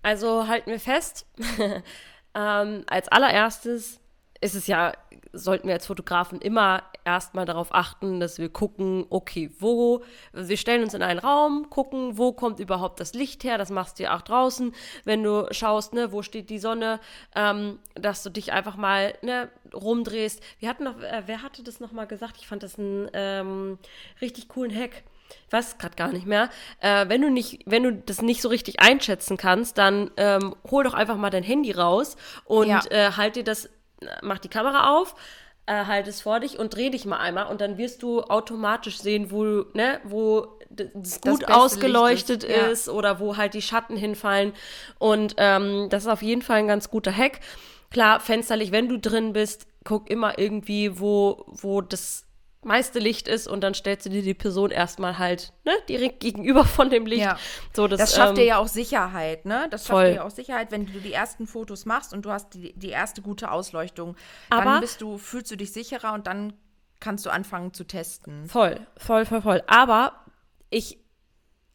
Also halten wir fest, ähm, als allererstes ist es ja, sollten wir als Fotografen immer erstmal darauf achten, dass wir gucken, okay, wo, wir stellen uns in einen Raum, gucken, wo kommt überhaupt das Licht her, das machst du ja auch draußen, wenn du schaust, ne, wo steht die Sonne, ähm, dass du dich einfach mal, ne, rumdrehst. Wir hatten noch, äh, wer hatte das nochmal gesagt? Ich fand das einen ähm, richtig coolen Hack ich weiß gerade gar nicht mehr. Äh, wenn du nicht, wenn du das nicht so richtig einschätzen kannst, dann ähm, hol doch einfach mal dein Handy raus und ja. äh, halt dir das mach die Kamera auf, äh, halt es vor dich und dreh dich mal einmal und dann wirst du automatisch sehen, wo, ne, wo es gut ausgeleuchtet ist, ist ja. oder wo halt die Schatten hinfallen. Und ähm, das ist auf jeden Fall ein ganz guter Hack. Klar, Fensterlicht, wenn du drin bist, guck immer irgendwie, wo, wo das meiste Licht ist und dann stellst du dir die Person erstmal halt ne, direkt gegenüber von dem Licht. Ja. So, das, das schafft ähm, dir ja auch Sicherheit, ne? Das schafft voll. dir ja auch Sicherheit, wenn du die ersten Fotos machst und du hast die, die erste gute Ausleuchtung. Aber dann bist du, fühlst du dich sicherer und dann kannst du anfangen zu testen. Voll, voll, voll, voll. Aber ich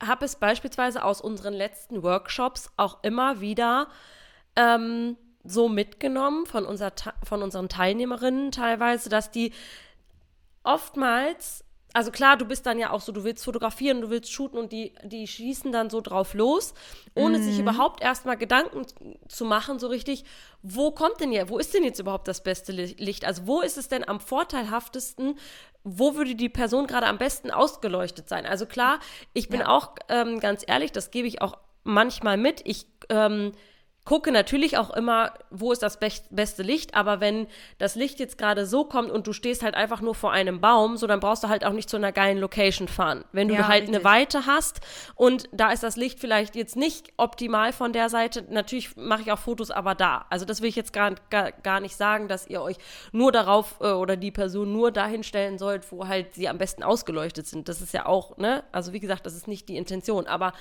habe es beispielsweise aus unseren letzten Workshops auch immer wieder ähm, so mitgenommen von, unser, von unseren Teilnehmerinnen teilweise, dass die oftmals, also klar, du bist dann ja auch so, du willst fotografieren, du willst shooten und die, die schießen dann so drauf los, ohne mhm. sich überhaupt erstmal Gedanken zu machen, so richtig, wo kommt denn jetzt, wo ist denn jetzt überhaupt das beste Licht? Also wo ist es denn am vorteilhaftesten? Wo würde die Person gerade am besten ausgeleuchtet sein? Also klar, ich bin ja. auch ähm, ganz ehrlich, das gebe ich auch manchmal mit. Ich ähm, gucke natürlich auch immer, wo ist das beste Licht, aber wenn das Licht jetzt gerade so kommt und du stehst halt einfach nur vor einem Baum, so dann brauchst du halt auch nicht zu einer geilen Location fahren. Wenn du ja, halt richtig. eine Weite hast und da ist das Licht vielleicht jetzt nicht optimal von der Seite, natürlich mache ich auch Fotos aber da. Also das will ich jetzt gar, gar, gar nicht sagen, dass ihr euch nur darauf äh, oder die Person nur dahin stellen sollt, wo halt sie am besten ausgeleuchtet sind. Das ist ja auch, ne? Also wie gesagt, das ist nicht die Intention, aber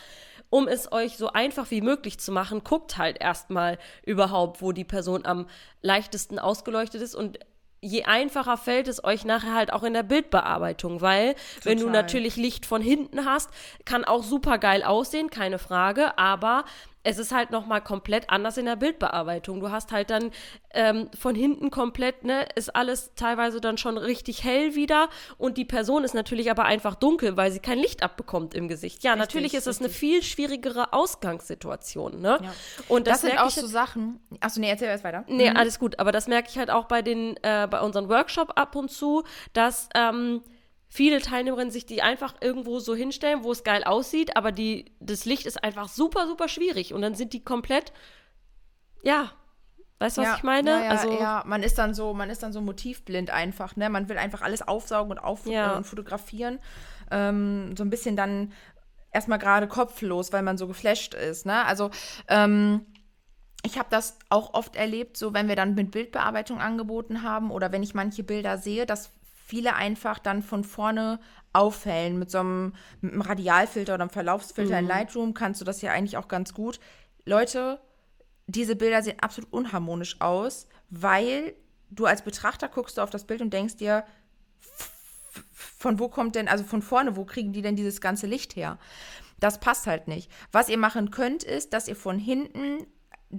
um es euch so einfach wie möglich zu machen, guckt halt erstmal überhaupt, wo die Person am leichtesten ausgeleuchtet ist und je einfacher fällt es euch nachher halt auch in der Bildbearbeitung, weil Total. wenn du natürlich Licht von hinten hast, kann auch super geil aussehen, keine Frage, aber es ist halt nochmal komplett anders in der Bildbearbeitung. Du hast halt dann ähm, von hinten komplett, ne, ist alles teilweise dann schon richtig hell wieder und die Person ist natürlich aber einfach dunkel, weil sie kein Licht abbekommt im Gesicht. Ja, richtig, natürlich ist das eine viel schwierigere Ausgangssituation, ne? Ja. Und das, das sind auch so Sachen. Achso, nee, erzähl erst weiter. Nee, mhm. alles gut, aber das merke ich halt auch bei den, äh, bei unseren Workshop ab und zu, dass, ähm, viele Teilnehmerinnen sich die einfach irgendwo so hinstellen, wo es geil aussieht, aber die, das Licht ist einfach super, super schwierig. Und dann sind die komplett, ja, weißt du, was ja, ich meine? Ja, ja, also, ja, man ist dann so, man ist dann so motivblind einfach, ne? Man will einfach alles aufsaugen und, auf äh, und fotografieren. Ähm, so ein bisschen dann erstmal gerade kopflos, weil man so geflasht ist, ne? Also, ähm, ich habe das auch oft erlebt, so wenn wir dann mit Bildbearbeitung angeboten haben oder wenn ich manche Bilder sehe, dass viele einfach dann von vorne aufhellen. Mit so einem, mit einem Radialfilter oder einem Verlaufsfilter mhm. in Lightroom kannst du das ja eigentlich auch ganz gut. Leute, diese Bilder sehen absolut unharmonisch aus, weil du als Betrachter guckst du auf das Bild und denkst dir, von wo kommt denn, also von vorne, wo kriegen die denn dieses ganze Licht her? Das passt halt nicht. Was ihr machen könnt, ist, dass ihr von hinten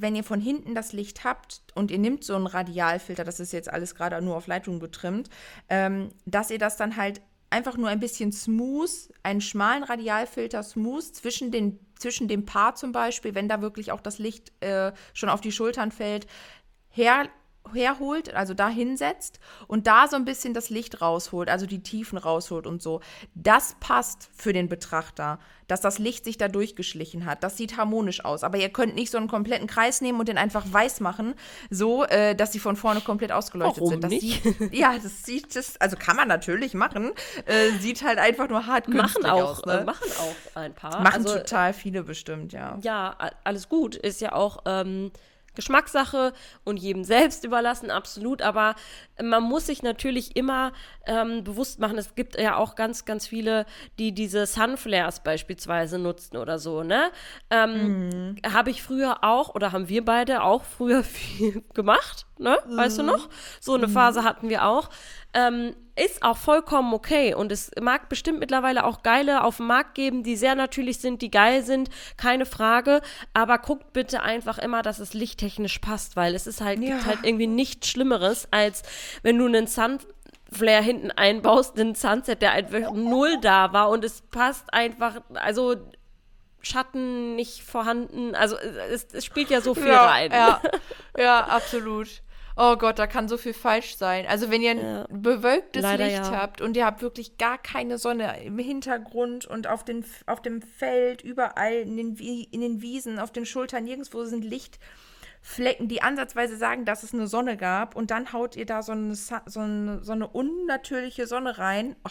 wenn ihr von hinten das Licht habt und ihr nehmt so einen Radialfilter, das ist jetzt alles gerade nur auf Lightroom getrimmt, ähm, dass ihr das dann halt einfach nur ein bisschen smooth, einen schmalen Radialfilter smooth zwischen, den, zwischen dem Paar zum Beispiel, wenn da wirklich auch das Licht äh, schon auf die Schultern fällt, her herholt, also da hinsetzt und da so ein bisschen das Licht rausholt, also die Tiefen rausholt und so. Das passt für den Betrachter, dass das Licht sich da durchgeschlichen hat. Das sieht harmonisch aus. Aber ihr könnt nicht so einen kompletten Kreis nehmen und den einfach weiß machen, so, äh, dass sie von vorne komplett ausgeleuchtet Warum sind. Das nicht? Sieht, ja, das sieht, das, also kann man natürlich machen. Äh, sieht halt einfach nur hart machen auch, aus. Ne? Äh, machen auch ein paar. Machen also, total viele bestimmt, ja. Ja, alles gut. Ist ja auch. Ähm Geschmackssache und jedem selbst überlassen, absolut. Aber man muss sich natürlich immer ähm, bewusst machen, es gibt ja auch ganz, ganz viele, die diese Sunflares beispielsweise nutzen oder so, ne? Ähm, mhm. Habe ich früher auch, oder haben wir beide auch früher viel gemacht ne? Weißt du Mhm. noch? So eine Phase hatten wir auch. Ähm, ist auch vollkommen okay und es mag bestimmt mittlerweile auch geile auf dem Markt geben, die sehr natürlich sind, die geil sind, keine Frage. Aber guckt bitte einfach immer, dass es lichttechnisch passt, weil es ist halt, Ja. gibt halt irgendwie nichts Schlimmeres, als wenn du einen Sunflare hinten einbaust, einen Sunset, der einfach null da war und es passt einfach, also Schatten nicht vorhanden, also es, es spielt ja so viel ja, rein. Ja, ja, absolut. Oh Gott, da kann so viel falsch sein. Also wenn ihr ein Ja. bewölktes Leider Licht ja. habt und ihr habt wirklich gar keine Sonne im Hintergrund und auf, den, auf dem Feld, überall in den, in den Wiesen, auf den Schultern, nirgendwo sind Lichtflecken, die ansatzweise sagen, dass es eine Sonne gab und dann haut ihr da so eine, so eine, so eine unnatürliche Sonne rein. Oh,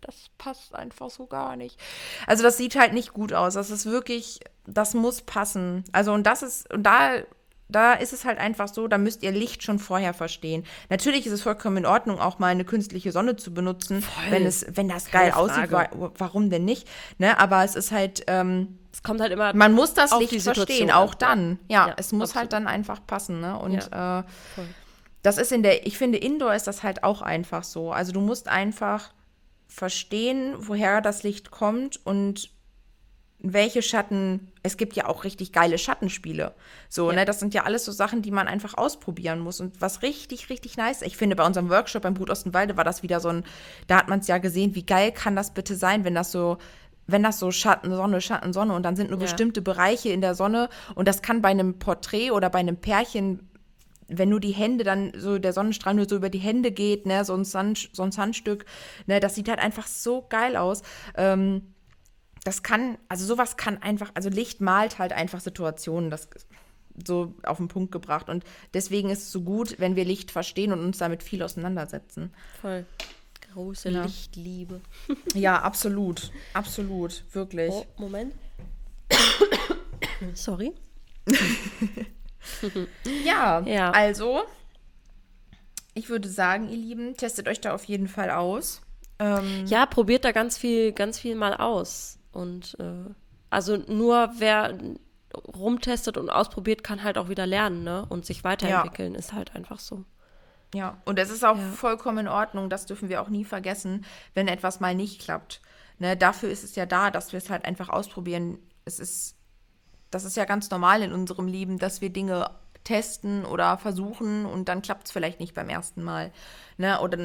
das passt einfach so gar nicht. Also das sieht halt nicht gut aus. Das ist wirklich, das muss passen. Also und das ist, und da, da ist es halt einfach so, da müsst ihr Licht schon vorher verstehen. Natürlich ist es vollkommen in Ordnung, auch mal eine künstliche Sonne zu benutzen, wenn es, wenn das Keine geil aussieht. Wa Frage. warum denn nicht? Ne? Aber es ist halt, ähm, Es kommt halt immer man muss das Licht verstehen, auch dann. Ja, Ja, es muss absolut. halt dann einfach passen. Ne? Und äh, Voll. das ist in der, ich finde, Indoor ist das halt auch einfach so. Also du musst einfach verstehen, woher das Licht kommt und welche Schatten, es gibt ja auch richtig geile Schattenspiele. So, Ja. ne, das sind ja alles so Sachen, die man einfach ausprobieren muss. Und was richtig, richtig nice, ich finde, bei unserem Workshop beim Brut Ostenwalde war das wieder so ein, da hat man es ja gesehen, wie geil kann das bitte sein, wenn das so, wenn das so Schatten, Sonne, Schatten, Sonne und dann sind nur Ja. bestimmte Bereiche in der Sonne und das kann bei einem Porträt oder bei einem Pärchen wenn nur die Hände dann so der Sonnenstrahl nur so über die Hände geht, ne, so ein, Sun, so ein Sandstück, ne, das sieht halt einfach so geil aus. Ähm, das kann, also sowas kann einfach, also Licht malt halt einfach Situationen, das ist so auf den Punkt gebracht. Und deswegen ist es so gut, wenn wir Licht verstehen und uns damit viel auseinandersetzen. voll große Ja. Lichtliebe. Ja, absolut. Absolut, wirklich. Oh, Moment. Sorry. Ja, Ja. also, ich würde sagen, ihr Lieben, testet euch da auf jeden Fall aus. Ähm, Ja, probiert da ganz viel, ganz viel mal aus. Und äh, also nur wer rumtestet und ausprobiert, kann halt auch wieder lernen, ne? Und sich weiterentwickeln, ist halt einfach so. Ja, und es ist auch Ja. vollkommen in Ordnung, das dürfen wir auch nie vergessen, wenn etwas mal nicht klappt. Ne, dafür ist es ja da, dass wir es halt einfach ausprobieren. Es ist, das ist ja ganz normal in unserem Leben, dass wir Dinge testen oder versuchen und dann klappt es vielleicht nicht beim ersten Mal. Ne, oder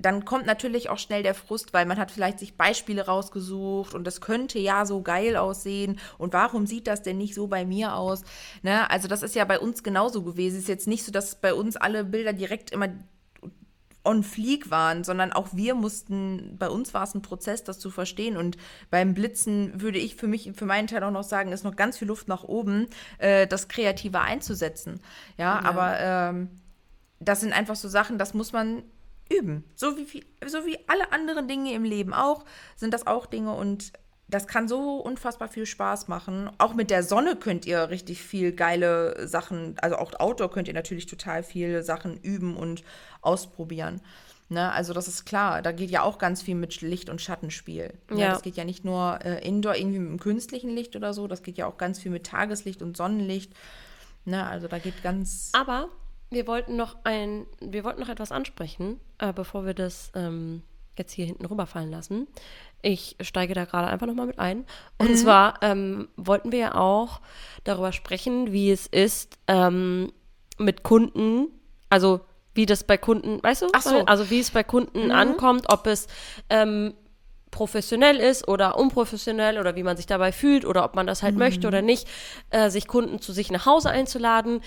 dann, kommt natürlich auch schnell der Frust, weil man hat vielleicht sich Beispiele rausgesucht und das könnte ja so geil aussehen und warum sieht das denn nicht so bei mir aus? Ne, also das ist ja bei uns genauso gewesen. Es ist jetzt nicht so, dass bei uns alle Bilder direkt immer on fleek waren, sondern auch wir mussten, bei uns war es ein Prozess, das zu verstehen. Und beim Blitzen würde ich für mich, für meinen Teil auch noch sagen, ist noch ganz viel Luft nach oben, äh, das Kreative einzusetzen. Ja, aber ähm, das sind einfach so Sachen, das muss man üben. So wie, so wie alle anderen Dinge im Leben auch, sind das auch Dinge und das kann so unfassbar viel Spaß machen. Auch mit der Sonne könnt ihr richtig viel geile Sachen, also auch Outdoor könnt ihr natürlich total viele Sachen üben und ausprobieren. Ne? Also das ist klar, da geht ja auch ganz viel mit Licht- und Schattenspiel. Ne? Ja. Das geht ja nicht nur äh, Indoor irgendwie mit dem künstlichen Licht oder so, das geht ja auch ganz viel mit Tageslicht und Sonnenlicht. Ne? Also da geht ganz... Aber wir wollten noch ein, wir wollten noch etwas ansprechen, äh, bevor wir das ähm, jetzt hier hinten rüberfallen lassen. Ich steige da gerade einfach nochmal mit ein. Und zwar ähm, wollten wir ja auch darüber sprechen, wie es ist ähm, mit Kunden, also wie das bei Kunden, weißt du? Ach so. Also wie es bei Kunden ankommt, ob es ähm, professionell ist oder unprofessionell oder wie man sich dabei fühlt oder ob man das halt möchte oder nicht, äh, sich Kunden zu sich nach Hause einzuladen.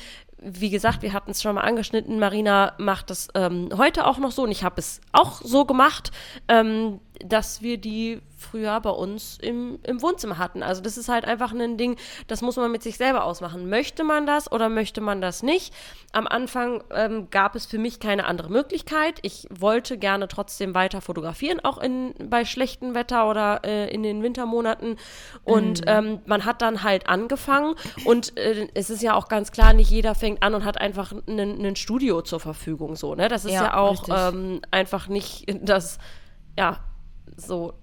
Wie gesagt, wir hatten es schon mal angeschnitten. Marina macht das ähm, heute auch noch so und ich habe es auch so gemacht, ähm, dass wir die früher bei uns im, im Wohnzimmer hatten. Also das ist halt einfach ein Ding, das muss man mit sich selber ausmachen. Möchte man das oder möchte man das nicht? Am Anfang ähm, gab es für mich keine andere Möglichkeit. Ich wollte gerne trotzdem weiter fotografieren, auch in, bei schlechtem Wetter oder äh, in den Wintermonaten. Und ähm, man hat dann halt angefangen und äh, es ist ja auch ganz klar, nicht jeder fängt an und hat einfach ein Studio zur Verfügung. So, ne? Das ist ja, Ja, auch ähm, einfach nicht das, ja, so.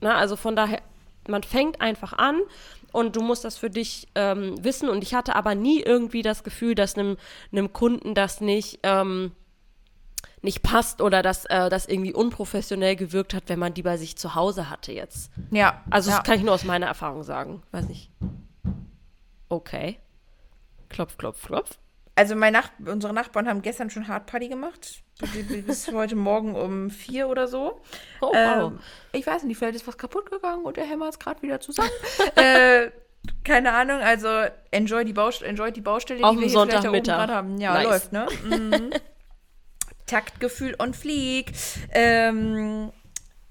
Ne? Also von daher, man fängt einfach an und du musst das für dich ähm, wissen. Und ich hatte aber nie irgendwie das Gefühl, dass einem, einem Kunden das nicht, ähm, nicht passt oder dass äh, das irgendwie unprofessionell gewirkt hat, wenn man die bei sich zu Hause hatte jetzt. Ja. Also ja. das kann ich nur aus meiner Erfahrung sagen. Weiß nicht. Okay. Klopf, klopf, klopf. Also mein Nach unsere Nachbarn haben gestern schon Hardparty gemacht. Bis heute Morgen um vier oder so. Oh, ähm, wow. ich weiß nicht, vielleicht ist was kaputt gegangen und der Hämmer ist gerade wieder zusammen. äh, keine Ahnung, also enjoy die, Baust enjoy die Baustelle, Auf die wir hier vielleicht da oben gerade haben. Ja, Nice. läuft, ne? Mhm. Taktgefühl on fleek. Ähm,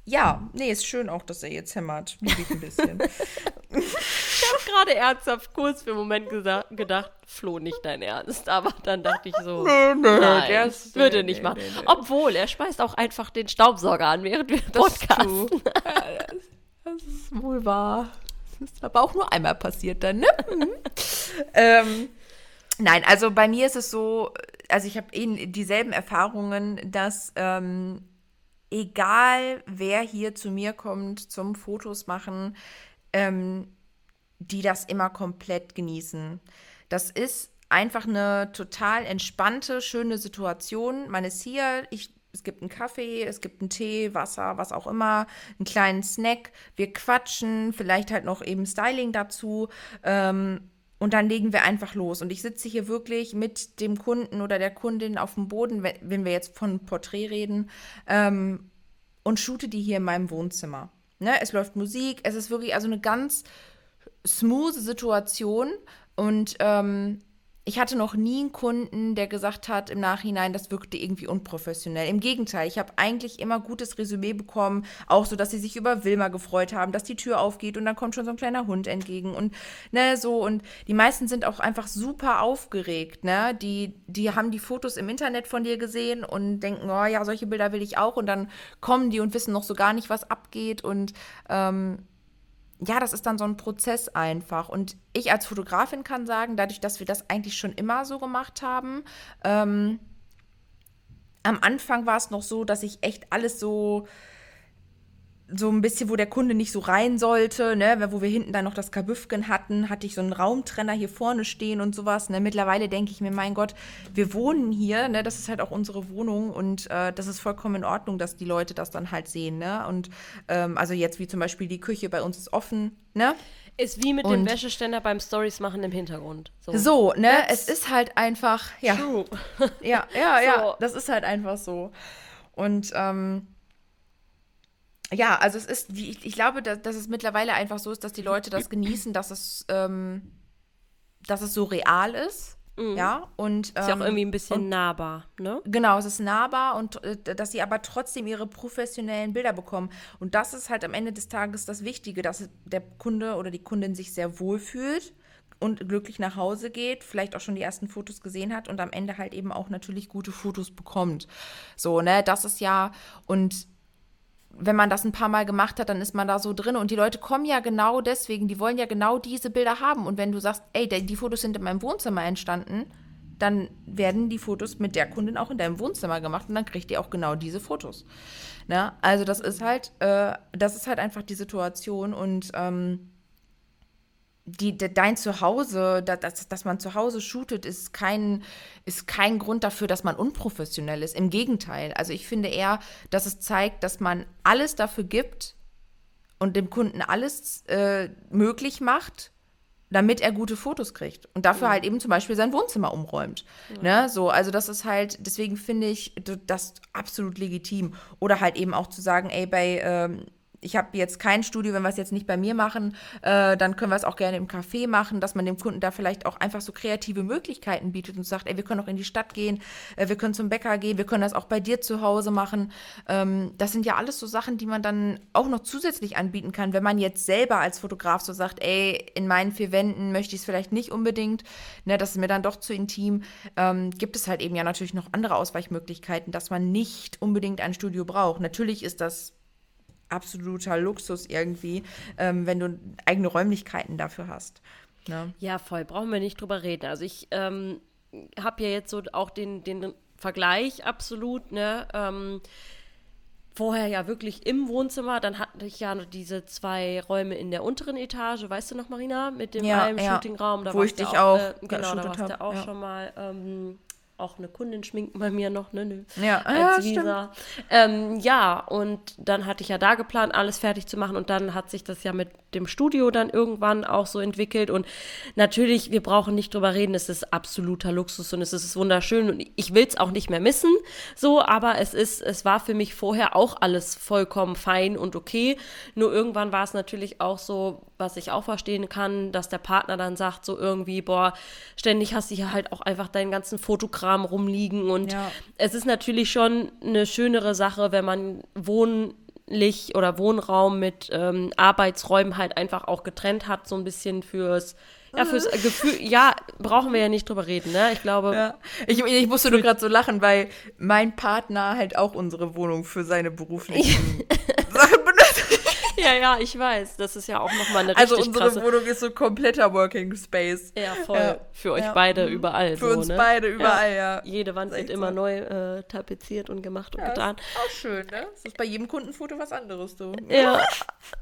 ja, nee, ist schön auch, dass er jetzt hämmert. Liebe ich ein bisschen. Habe gerade ernsthaft kurz für einen Moment gedacht, Flo, nicht dein Ernst. Aber dann dachte ich so, nein, der ist- würde nicht machen. nee, nee. Obwohl, er schmeißt auch einfach den Staubsauger an, während wir podcasten. das, das ist wohl wahr. Das ist aber auch nur einmal passiert dann, ne? Mhm. ähm, nein, also bei mir ist es so, also ich habe eben dieselben Erfahrungen, dass ähm, egal wer hier zu mir kommt zum Fotos machen, ähm, die das immer komplett genießen. Das ist einfach eine total entspannte, schöne Situation. Man ist hier, ich, es gibt einen Kaffee, es gibt einen Tee, Wasser, was auch immer, einen kleinen Snack. Wir quatschen, vielleicht halt noch eben Styling dazu. Ähm, und dann legen wir einfach los. Und ich sitze hier wirklich mit dem Kunden oder der Kundin auf dem Boden, wenn, wir jetzt von Porträt reden, ähm, und shoote die hier in meinem Wohnzimmer. Ne? Es läuft Musik, es ist wirklich also eine ganz smooth Situation und ähm, ich hatte noch nie einen Kunden, der gesagt hat im Nachhinein, das wirkte irgendwie unprofessionell. Im Gegenteil, ich habe eigentlich immer gutes Resümee bekommen, auch so, dass sie sich über Wilma gefreut haben, dass die Tür aufgeht und dann kommt schon so ein kleiner Hund entgegen und ne so und die meisten sind auch einfach super aufgeregt, ne? Die die haben die Fotos im Internet von dir gesehen und denken, oh ja, solche Bilder will ich auch und dann kommen die und wissen noch so gar nicht, was abgeht und ähm, ja, das ist dann so ein Prozess einfach. Und ich als Fotografin kann sagen, dadurch, dass wir das eigentlich schon immer so gemacht haben, ähm, am Anfang war es noch so, dass ich echt alles so so ein bisschen, wo der Kunde nicht so rein sollte, ne, wo wir hinten dann noch das Kabüffgen hatten, hatte ich so einen Raumtrenner hier vorne stehen und sowas. Ne. Mittlerweile denke ich mir, mein Gott, wir wohnen hier, ne, das ist halt auch unsere Wohnung und äh, das ist vollkommen in Ordnung, dass die Leute das dann halt sehen, ne. Und ähm, also jetzt wie zum Beispiel die Küche bei uns ist offen, ne. Ist wie mit dem Wäscheständer beim Stories machen im Hintergrund. So. So, ne, That's es ist halt einfach, ja, True. ja, ja, ja, So. das ist halt einfach so. Und ähm, ja, also es ist, ich, ich glaube, dass, dass es mittlerweile einfach so ist, dass die Leute das genießen, dass es, ähm, dass es so real ist. Ja, und Ist ja auch ähm, irgendwie ein bisschen nahbar, ne? Genau, es ist nahbar und äh, dass sie aber trotzdem ihre professionellen Bilder bekommen. Und das ist halt am Ende des Tages das Wichtige, dass der Kunde oder die Kundin sich sehr wohl fühlt und glücklich nach Hause geht, vielleicht auch schon die ersten Fotos gesehen hat und am Ende halt eben auch natürlich gute Fotos bekommt. So, ne, das ist ja und wenn man das ein paar Mal gemacht hat, dann ist man da so drin. Und die Leute kommen ja genau deswegen, die wollen ja genau diese Bilder haben. Und wenn du sagst, ey, die Fotos sind in meinem Wohnzimmer entstanden, dann werden die Fotos mit der Kundin auch in deinem Wohnzimmer gemacht und dann kriegt ihr auch genau diese Fotos. Ne? Also das ist halt, äh, das ist halt einfach die Situation und ähm, die, de, dein Zuhause, da, dass, dass man zu Hause shootet, ist kein, ist kein Grund dafür, dass man unprofessionell ist. Im Gegenteil. Also ich finde eher, dass es zeigt, dass man alles dafür gibt und dem Kunden alles äh, möglich macht, damit er gute Fotos kriegt. Und dafür halt eben zum Beispiel sein Wohnzimmer umräumt. Ne? So, also das ist halt, deswegen finde ich das absolut legitim. Oder halt eben auch zu sagen, ey, bei, ähm, ich habe jetzt kein Studio, wenn wir es jetzt nicht bei mir machen, äh, dann können wir es auch gerne im Café machen, dass man dem Kunden da vielleicht auch einfach so kreative Möglichkeiten bietet und sagt, ey, wir können auch in die Stadt gehen, äh, wir können zum Bäcker gehen, wir können das auch bei dir zu Hause machen. Ähm, das sind ja alles so Sachen, die man dann auch noch zusätzlich anbieten kann, wenn man jetzt selber als Fotograf so sagt, ey, in meinen vier Wänden möchte ich es vielleicht nicht unbedingt, ne, das ist mir dann doch zu intim, ähm, gibt es halt eben ja natürlich noch andere Ausweichmöglichkeiten, dass man nicht unbedingt ein Studio braucht. Natürlich ist das absoluter Luxus irgendwie, ähm, wenn du eigene Räumlichkeiten dafür hast. Ne? Ja, voll. Brauchen wir nicht drüber reden. Also ich ähm, habe ja jetzt so auch den, den Vergleich absolut, ne? Ähm, vorher ja wirklich im Wohnzimmer. Dann hatte ich ja noch diese zwei Räume in der unteren Etage, weißt du noch, Marina, mit dem Ja, einem ja. Shootingraum. Da Wo ich dich auch äh, genau, da warst du auch schon mal. Auch eine Kundin schminken bei mir noch, ne? ne Ja, als ja, Visa. Ähm, ja, und dann hatte ich ja da geplant, alles fertig zu machen und dann hat sich das ja mit dem Studio dann irgendwann auch so entwickelt und natürlich, wir brauchen nicht drüber reden, es ist absoluter Luxus und es ist wunderschön und ich will es auch nicht mehr missen, so, aber es ist, es war für mich vorher auch alles vollkommen fein und okay, nur irgendwann war es natürlich auch so, was ich auch verstehen kann, dass der Partner dann sagt so irgendwie, boah, ständig hast du hier halt auch einfach deinen ganzen Fotokram rumliegen und Ja. es ist natürlich schon eine schönere Sache, wenn man wohnlich oder Wohnraum mit ähm, Arbeitsräumen halt einfach auch getrennt hat, so ein bisschen fürs, ja, fürs Gefühl, ja, brauchen wir ja nicht drüber reden, ne? Ich glaube, Ja. Ich, ich musste nur gerade so lachen, weil mein Partner halt auch unsere Wohnung für seine beruflichen Sachen. Ja, ja, ich weiß, das ist ja auch nochmal eine Also richtig unsere krasse, Wohnung ist so kompletter Working Space. ja, voll, Ja. für euch Ja. beide überall Für so, uns ne? beide überall, ja. Jede Wand wird immer so. neu äh, tapeziert und gemacht und getan. auch schön, ne? Das ist bei jedem Kundenfoto was anderes, du. Ja,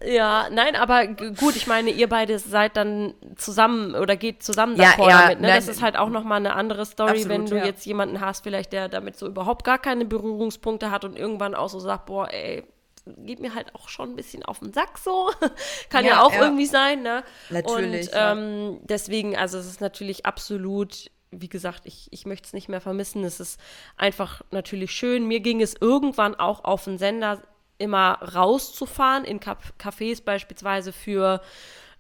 ja, nein, aber gut, ich meine, ihr beide seid dann zusammen oder geht zusammen Ja, davor ja, damit. Ne? nein. Das ist halt auch nochmal eine andere Story, Absolut, wenn du jetzt jemanden hast, vielleicht der damit so überhaupt gar keine Berührungspunkte hat und irgendwann auch so sagt, boah, ey, geht mir halt auch schon ein bisschen auf den Sack so. Kann ja, Ja, auch ja. irgendwie sein, ne? Natürlich, Und ähm, deswegen, also es ist natürlich absolut, wie gesagt, ich, ich möchte es nicht mehr vermissen. Es ist einfach natürlich schön. Mir ging es irgendwann auch auf den Sender immer rauszufahren, in Caf- Cafés beispielsweise für,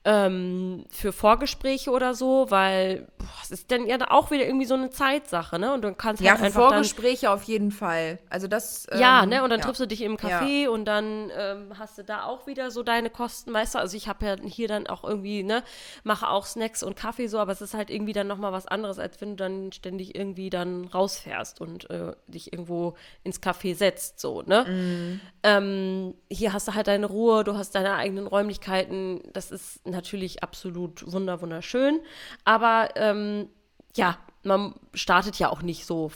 ähm, für Vorgespräche oder so, weil boah, es ist dann ja auch wieder irgendwie so eine Zeitsache, ne? Und du kannst Ja, halt einfach dann Vorgespräche auf jeden Fall. Also das. ja, ähm, ne? Und dann ja. triffst du dich im Café und dann ähm, hast du da auch wieder so deine Kosten, weißt du? Also ich habe ja hier dann auch irgendwie, ne, mache auch Snacks und Kaffee so, aber es ist halt irgendwie dann nochmal was anderes, als wenn du dann ständig irgendwie dann rausfährst und äh, dich irgendwo ins Café setzt, so, ne? Mhm. Ähm, hier hast du halt deine Ruhe, du hast deine eigenen Räumlichkeiten. Das ist natürlich absolut wunder wunderschön. Aber ähm, ja, man startet ja auch nicht so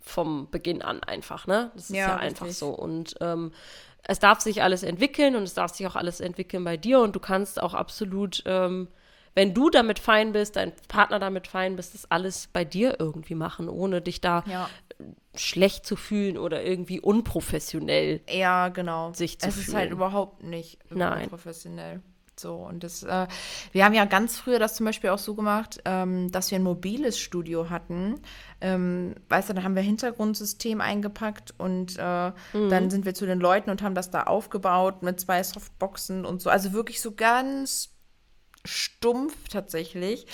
vom Beginn an einfach, ne? Das ist ja, Ja, einfach richtig. so. Und ähm, es darf sich alles entwickeln und es darf sich auch alles entwickeln bei dir und du kannst auch absolut, ähm, wenn du damit fein bist, dein Partner damit fein bist, das alles bei dir irgendwie machen, ohne dich da Ja. schlecht zu fühlen oder irgendwie unprofessionell. Ja, genau. sich zu Es ist halt fühlen. überhaupt nicht Nein. professionell. So, und das, äh, wir haben ja ganz früher das zum Beispiel auch so gemacht, ähm, dass wir ein mobiles Studio hatten. Ähm, weißt du, da haben wir Hintergrundsystem eingepackt und äh, Mhm. dann sind wir zu den Leuten und haben das da aufgebaut mit zwei Softboxen und so. Also wirklich so ganz stumpf tatsächlich.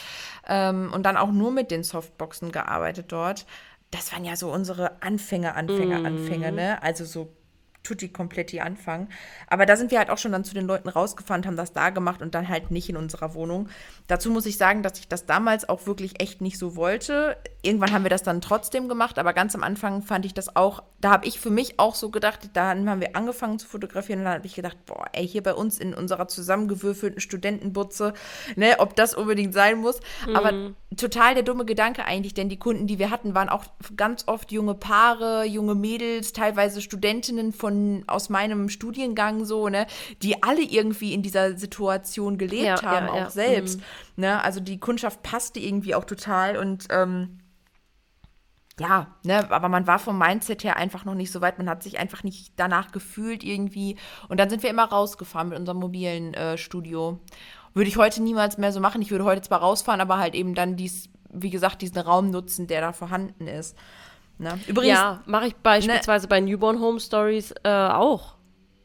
Ähm, und dann auch nur mit den Softboxen gearbeitet dort. Das waren ja so unsere Anfänger, Anfänger, Anfänger, ne? Also so tutti kompletti Anfang. Aber da sind wir halt auch schon dann zu den Leuten rausgefahren, haben das da gemacht und dann halt nicht in unserer Wohnung. Dazu muss ich sagen, dass ich das damals auch wirklich echt nicht so wollte. Irgendwann haben wir das dann trotzdem gemacht, aber ganz am Anfang fand ich das auch, da habe ich für mich auch so gedacht, da haben wir angefangen zu fotografieren und dann habe ich gedacht, boah, ey, hier bei uns in unserer zusammengewürfelten Studentenbutze, ne, ob das unbedingt sein muss. Aber total der dumme Gedanke eigentlich, denn die Kunden, die wir hatten, waren auch ganz oft junge Paare, junge Mädels, teilweise Studentinnen von aus meinem Studiengang so, ne, die alle irgendwie in dieser Situation gelebt Ja, haben, ja, auch ja. selbst. Ne, also die Kundschaft passte irgendwie auch total und ähm, ja, ne, aber man war vom Mindset her einfach noch nicht so weit. Man hat sich einfach nicht danach gefühlt irgendwie. Und dann sind wir immer rausgefahren mit unserem mobilen äh, Studio. Würde ich heute niemals mehr so machen. Ich würde heute zwar rausfahren, aber halt eben dann dies, wie gesagt, diesen Raum nutzen, der da vorhanden ist. Ne? Übrigens, ja, mache ich beispielsweise bei Newborn Home Stories äh, auch.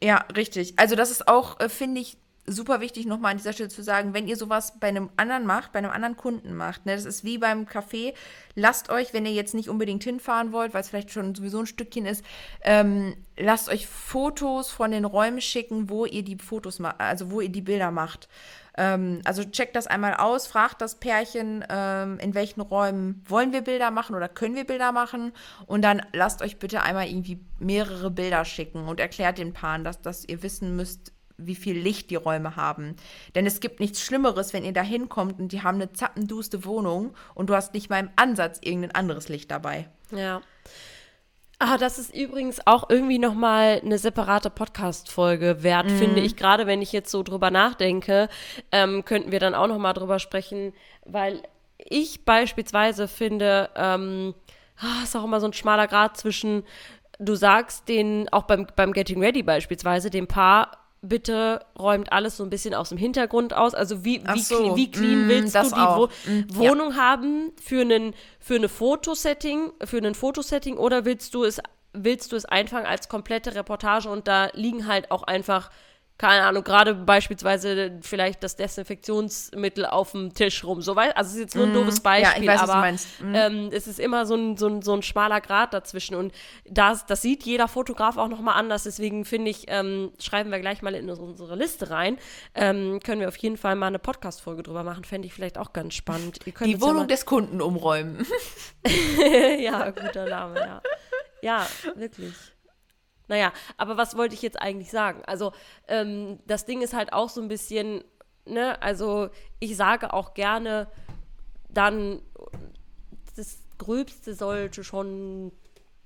Ja, richtig. Also das ist auch, äh, finde ich, super wichtig, nochmal an dieser Stelle zu sagen, wenn ihr sowas bei einem anderen macht, bei einem anderen Kunden macht, ne, das ist wie beim Café, lasst euch, wenn ihr jetzt nicht unbedingt hinfahren wollt, weil es vielleicht schon sowieso ein Stückchen ist, ähm, lasst euch Fotos von den Räumen schicken, wo ihr die Fotos macht, also wo ihr die Bilder macht. Ähm, also checkt das einmal aus, fragt das Pärchen, ähm, in welchen Räumen wollen wir Bilder machen oder können wir Bilder machen und dann lasst euch bitte einmal irgendwie mehrere Bilder schicken und erklärt den Paaren, dass, dass ihr wissen müsst, wie viel Licht die Räume haben. Denn es gibt nichts Schlimmeres, wenn ihr da hinkommt und die haben eine zappenduste Wohnung und du hast nicht mal im Ansatz irgendein anderes Licht dabei. Ja. Ah, das ist übrigens auch irgendwie nochmal eine separate Podcast-Folge wert, Mhm. finde ich. Gerade wenn ich jetzt so drüber nachdenke, ähm, könnten wir dann auch nochmal drüber sprechen, weil ich beispielsweise finde, ähm, ah, ist auch immer so ein schmaler Grad zwischen, du sagst den, auch beim, beim Getting Ready beispielsweise, dem Paar, bitte räumt alles so ein bisschen aus dem Hintergrund aus. Also wie, wie, so, wie clean mm, willst du die. Wo Mm, ja. Wohnung haben für einen für eine Fotosetting, für ein Fotosetting oder willst du es willst du es einfangen als komplette Reportage und da liegen halt auch einfach keine Ahnung, gerade beispielsweise vielleicht das Desinfektionsmittel auf dem Tisch rum. So weit, also es ist jetzt nur ein doofes Beispiel, Mhm. Ja, weiß, aber. Mhm. ähm, es ist immer so ein, so ein, so ein schmaler Grad dazwischen und das, das sieht jeder Fotograf auch nochmal anders. Deswegen finde ich, ähm, schreiben wir gleich mal in unsere Liste rein. Ähm, können wir auf jeden Fall mal eine Podcast-Folge drüber machen. Fände ich vielleicht auch ganz spannend. Die ja Wohnung mal- des Kunden umräumen. ja, guter Name, ja. Ja, wirklich. Naja, aber was wollte ich jetzt eigentlich sagen? Also, ähm, das Ding ist halt auch so ein bisschen, ne, also ich sage auch gerne, dann das Gröbste sollte schon ein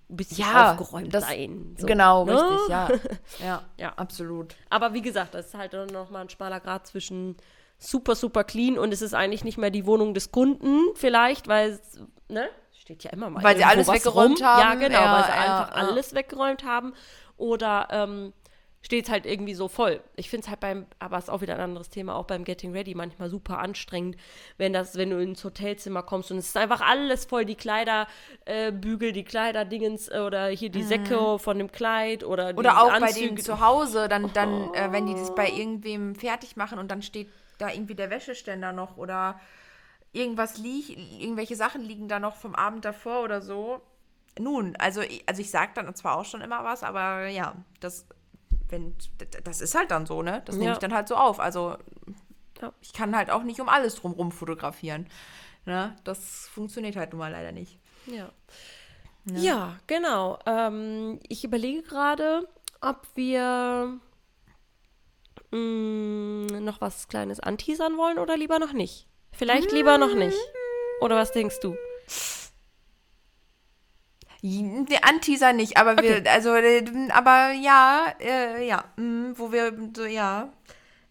bisschen Ja, aufgeräumt das- sein. so, genau, ne? richtig, ja. ja. Ja. absolut. Aber wie gesagt, das ist halt dann nochmal ein schmaler Grad zwischen super, super clean und es ist eigentlich nicht mehr die Wohnung des Kunden vielleicht, weil es, ne, steht ja immer mal Weil sie alles weggeräumt rum. haben. Ja, genau, Ja, weil sie ja, einfach ja. alles weggeräumt haben oder ähm, steht es halt irgendwie so voll. Ich finde es halt beim, aber es ist auch wieder ein anderes Thema, auch beim Getting Ready manchmal super anstrengend, wenn das, wenn du ins Hotelzimmer kommst und es ist einfach alles voll, die Kleiderbügel, äh, die Kleiderdingens äh, oder hier die Säcke von dem Kleid oder die Mhm. Oder auch bei Anzüge. denen zu Hause, dann, dann äh, wenn die das bei irgendwem fertig machen und dann steht da irgendwie der Wäscheständer noch oder irgendwas liegt, irgendwelche Sachen liegen da noch vom Abend davor oder so. Nun, also, ich- also ich sage dann zwar auch schon immer was, aber ja, das, wenn, das ist halt dann so, ne? Das nehme Ja. ich dann halt so auf. Also Ja. ich kann halt auch nicht um alles drumrum fotografieren. Ne? Das funktioniert halt nun mal leider nicht. Ja. Ja, genau. Ähm, ich überlege gerade, ob wir mh, noch was Kleines anteasern wollen oder lieber noch nicht. Vielleicht lieber noch nicht. Oder was denkst du? Der Anteaser nicht, aber wir, also, äh, aber ja, äh, ja, mh, wo wir, ja,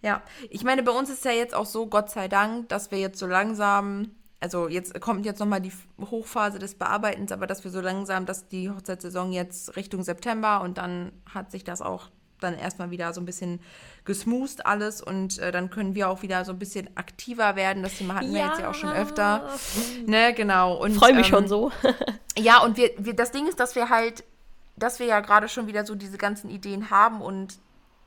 ja. Ich meine, bei uns ist ja jetzt auch so, Gott sei Dank, dass wir jetzt so langsam, also jetzt kommt jetzt nochmal die Hochphase des Bearbeitens, aber dass wir so langsam, dass die Hochzeitssaison jetzt Richtung September und dann hat sich das auch dann erstmal wieder so ein bisschen gesmoost alles und äh, dann können wir auch wieder so ein bisschen aktiver werden. Das Thema hatten wir jetzt ja auch schon öfter. Ne, genau. Und, Freue mich ähm, schon so. ja, und wir, wir, das Ding ist, dass wir halt, dass wir ja gerade schon wieder so diese ganzen Ideen haben und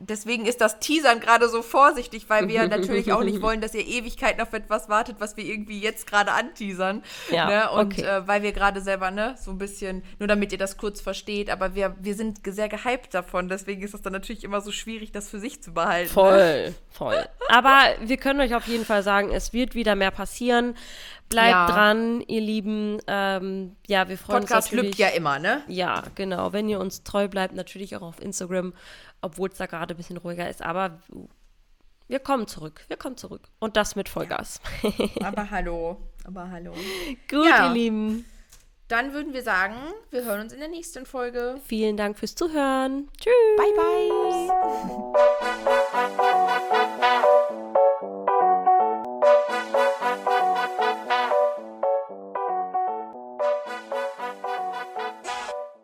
deswegen ist das Teasern gerade so vorsichtig, weil wir natürlich auch nicht wollen, dass ihr Ewigkeiten auf etwas wartet, was wir irgendwie jetzt gerade anteasern. Ja, ne? Und okay. äh, weil wir gerade selber, ne, so ein bisschen, nur damit ihr das kurz versteht, aber wir, wir sind sehr gehypt davon, deswegen ist es dann natürlich immer so schwierig, das für sich zu behalten. Ne? Voll, voll. Aber wir können euch auf jeden Fall sagen, es wird wieder mehr passieren. Bleibt Ja. dran, ihr Lieben. Ähm, ja, wir freuen Podcast uns natürlich. lügt ja immer, ne? Ja, genau. Wenn ihr uns treu bleibt, natürlich auch auf Instagram, obwohl es da gerade ein bisschen ruhiger ist. Aber wir kommen zurück. Wir kommen zurück. Und das mit Vollgas. Aber hallo, aber hallo. Gut, Ja. ihr Lieben. Dann würden wir sagen, wir hören uns in der nächsten Folge. Vielen Dank fürs Zuhören. Tschüss. Bye, bye.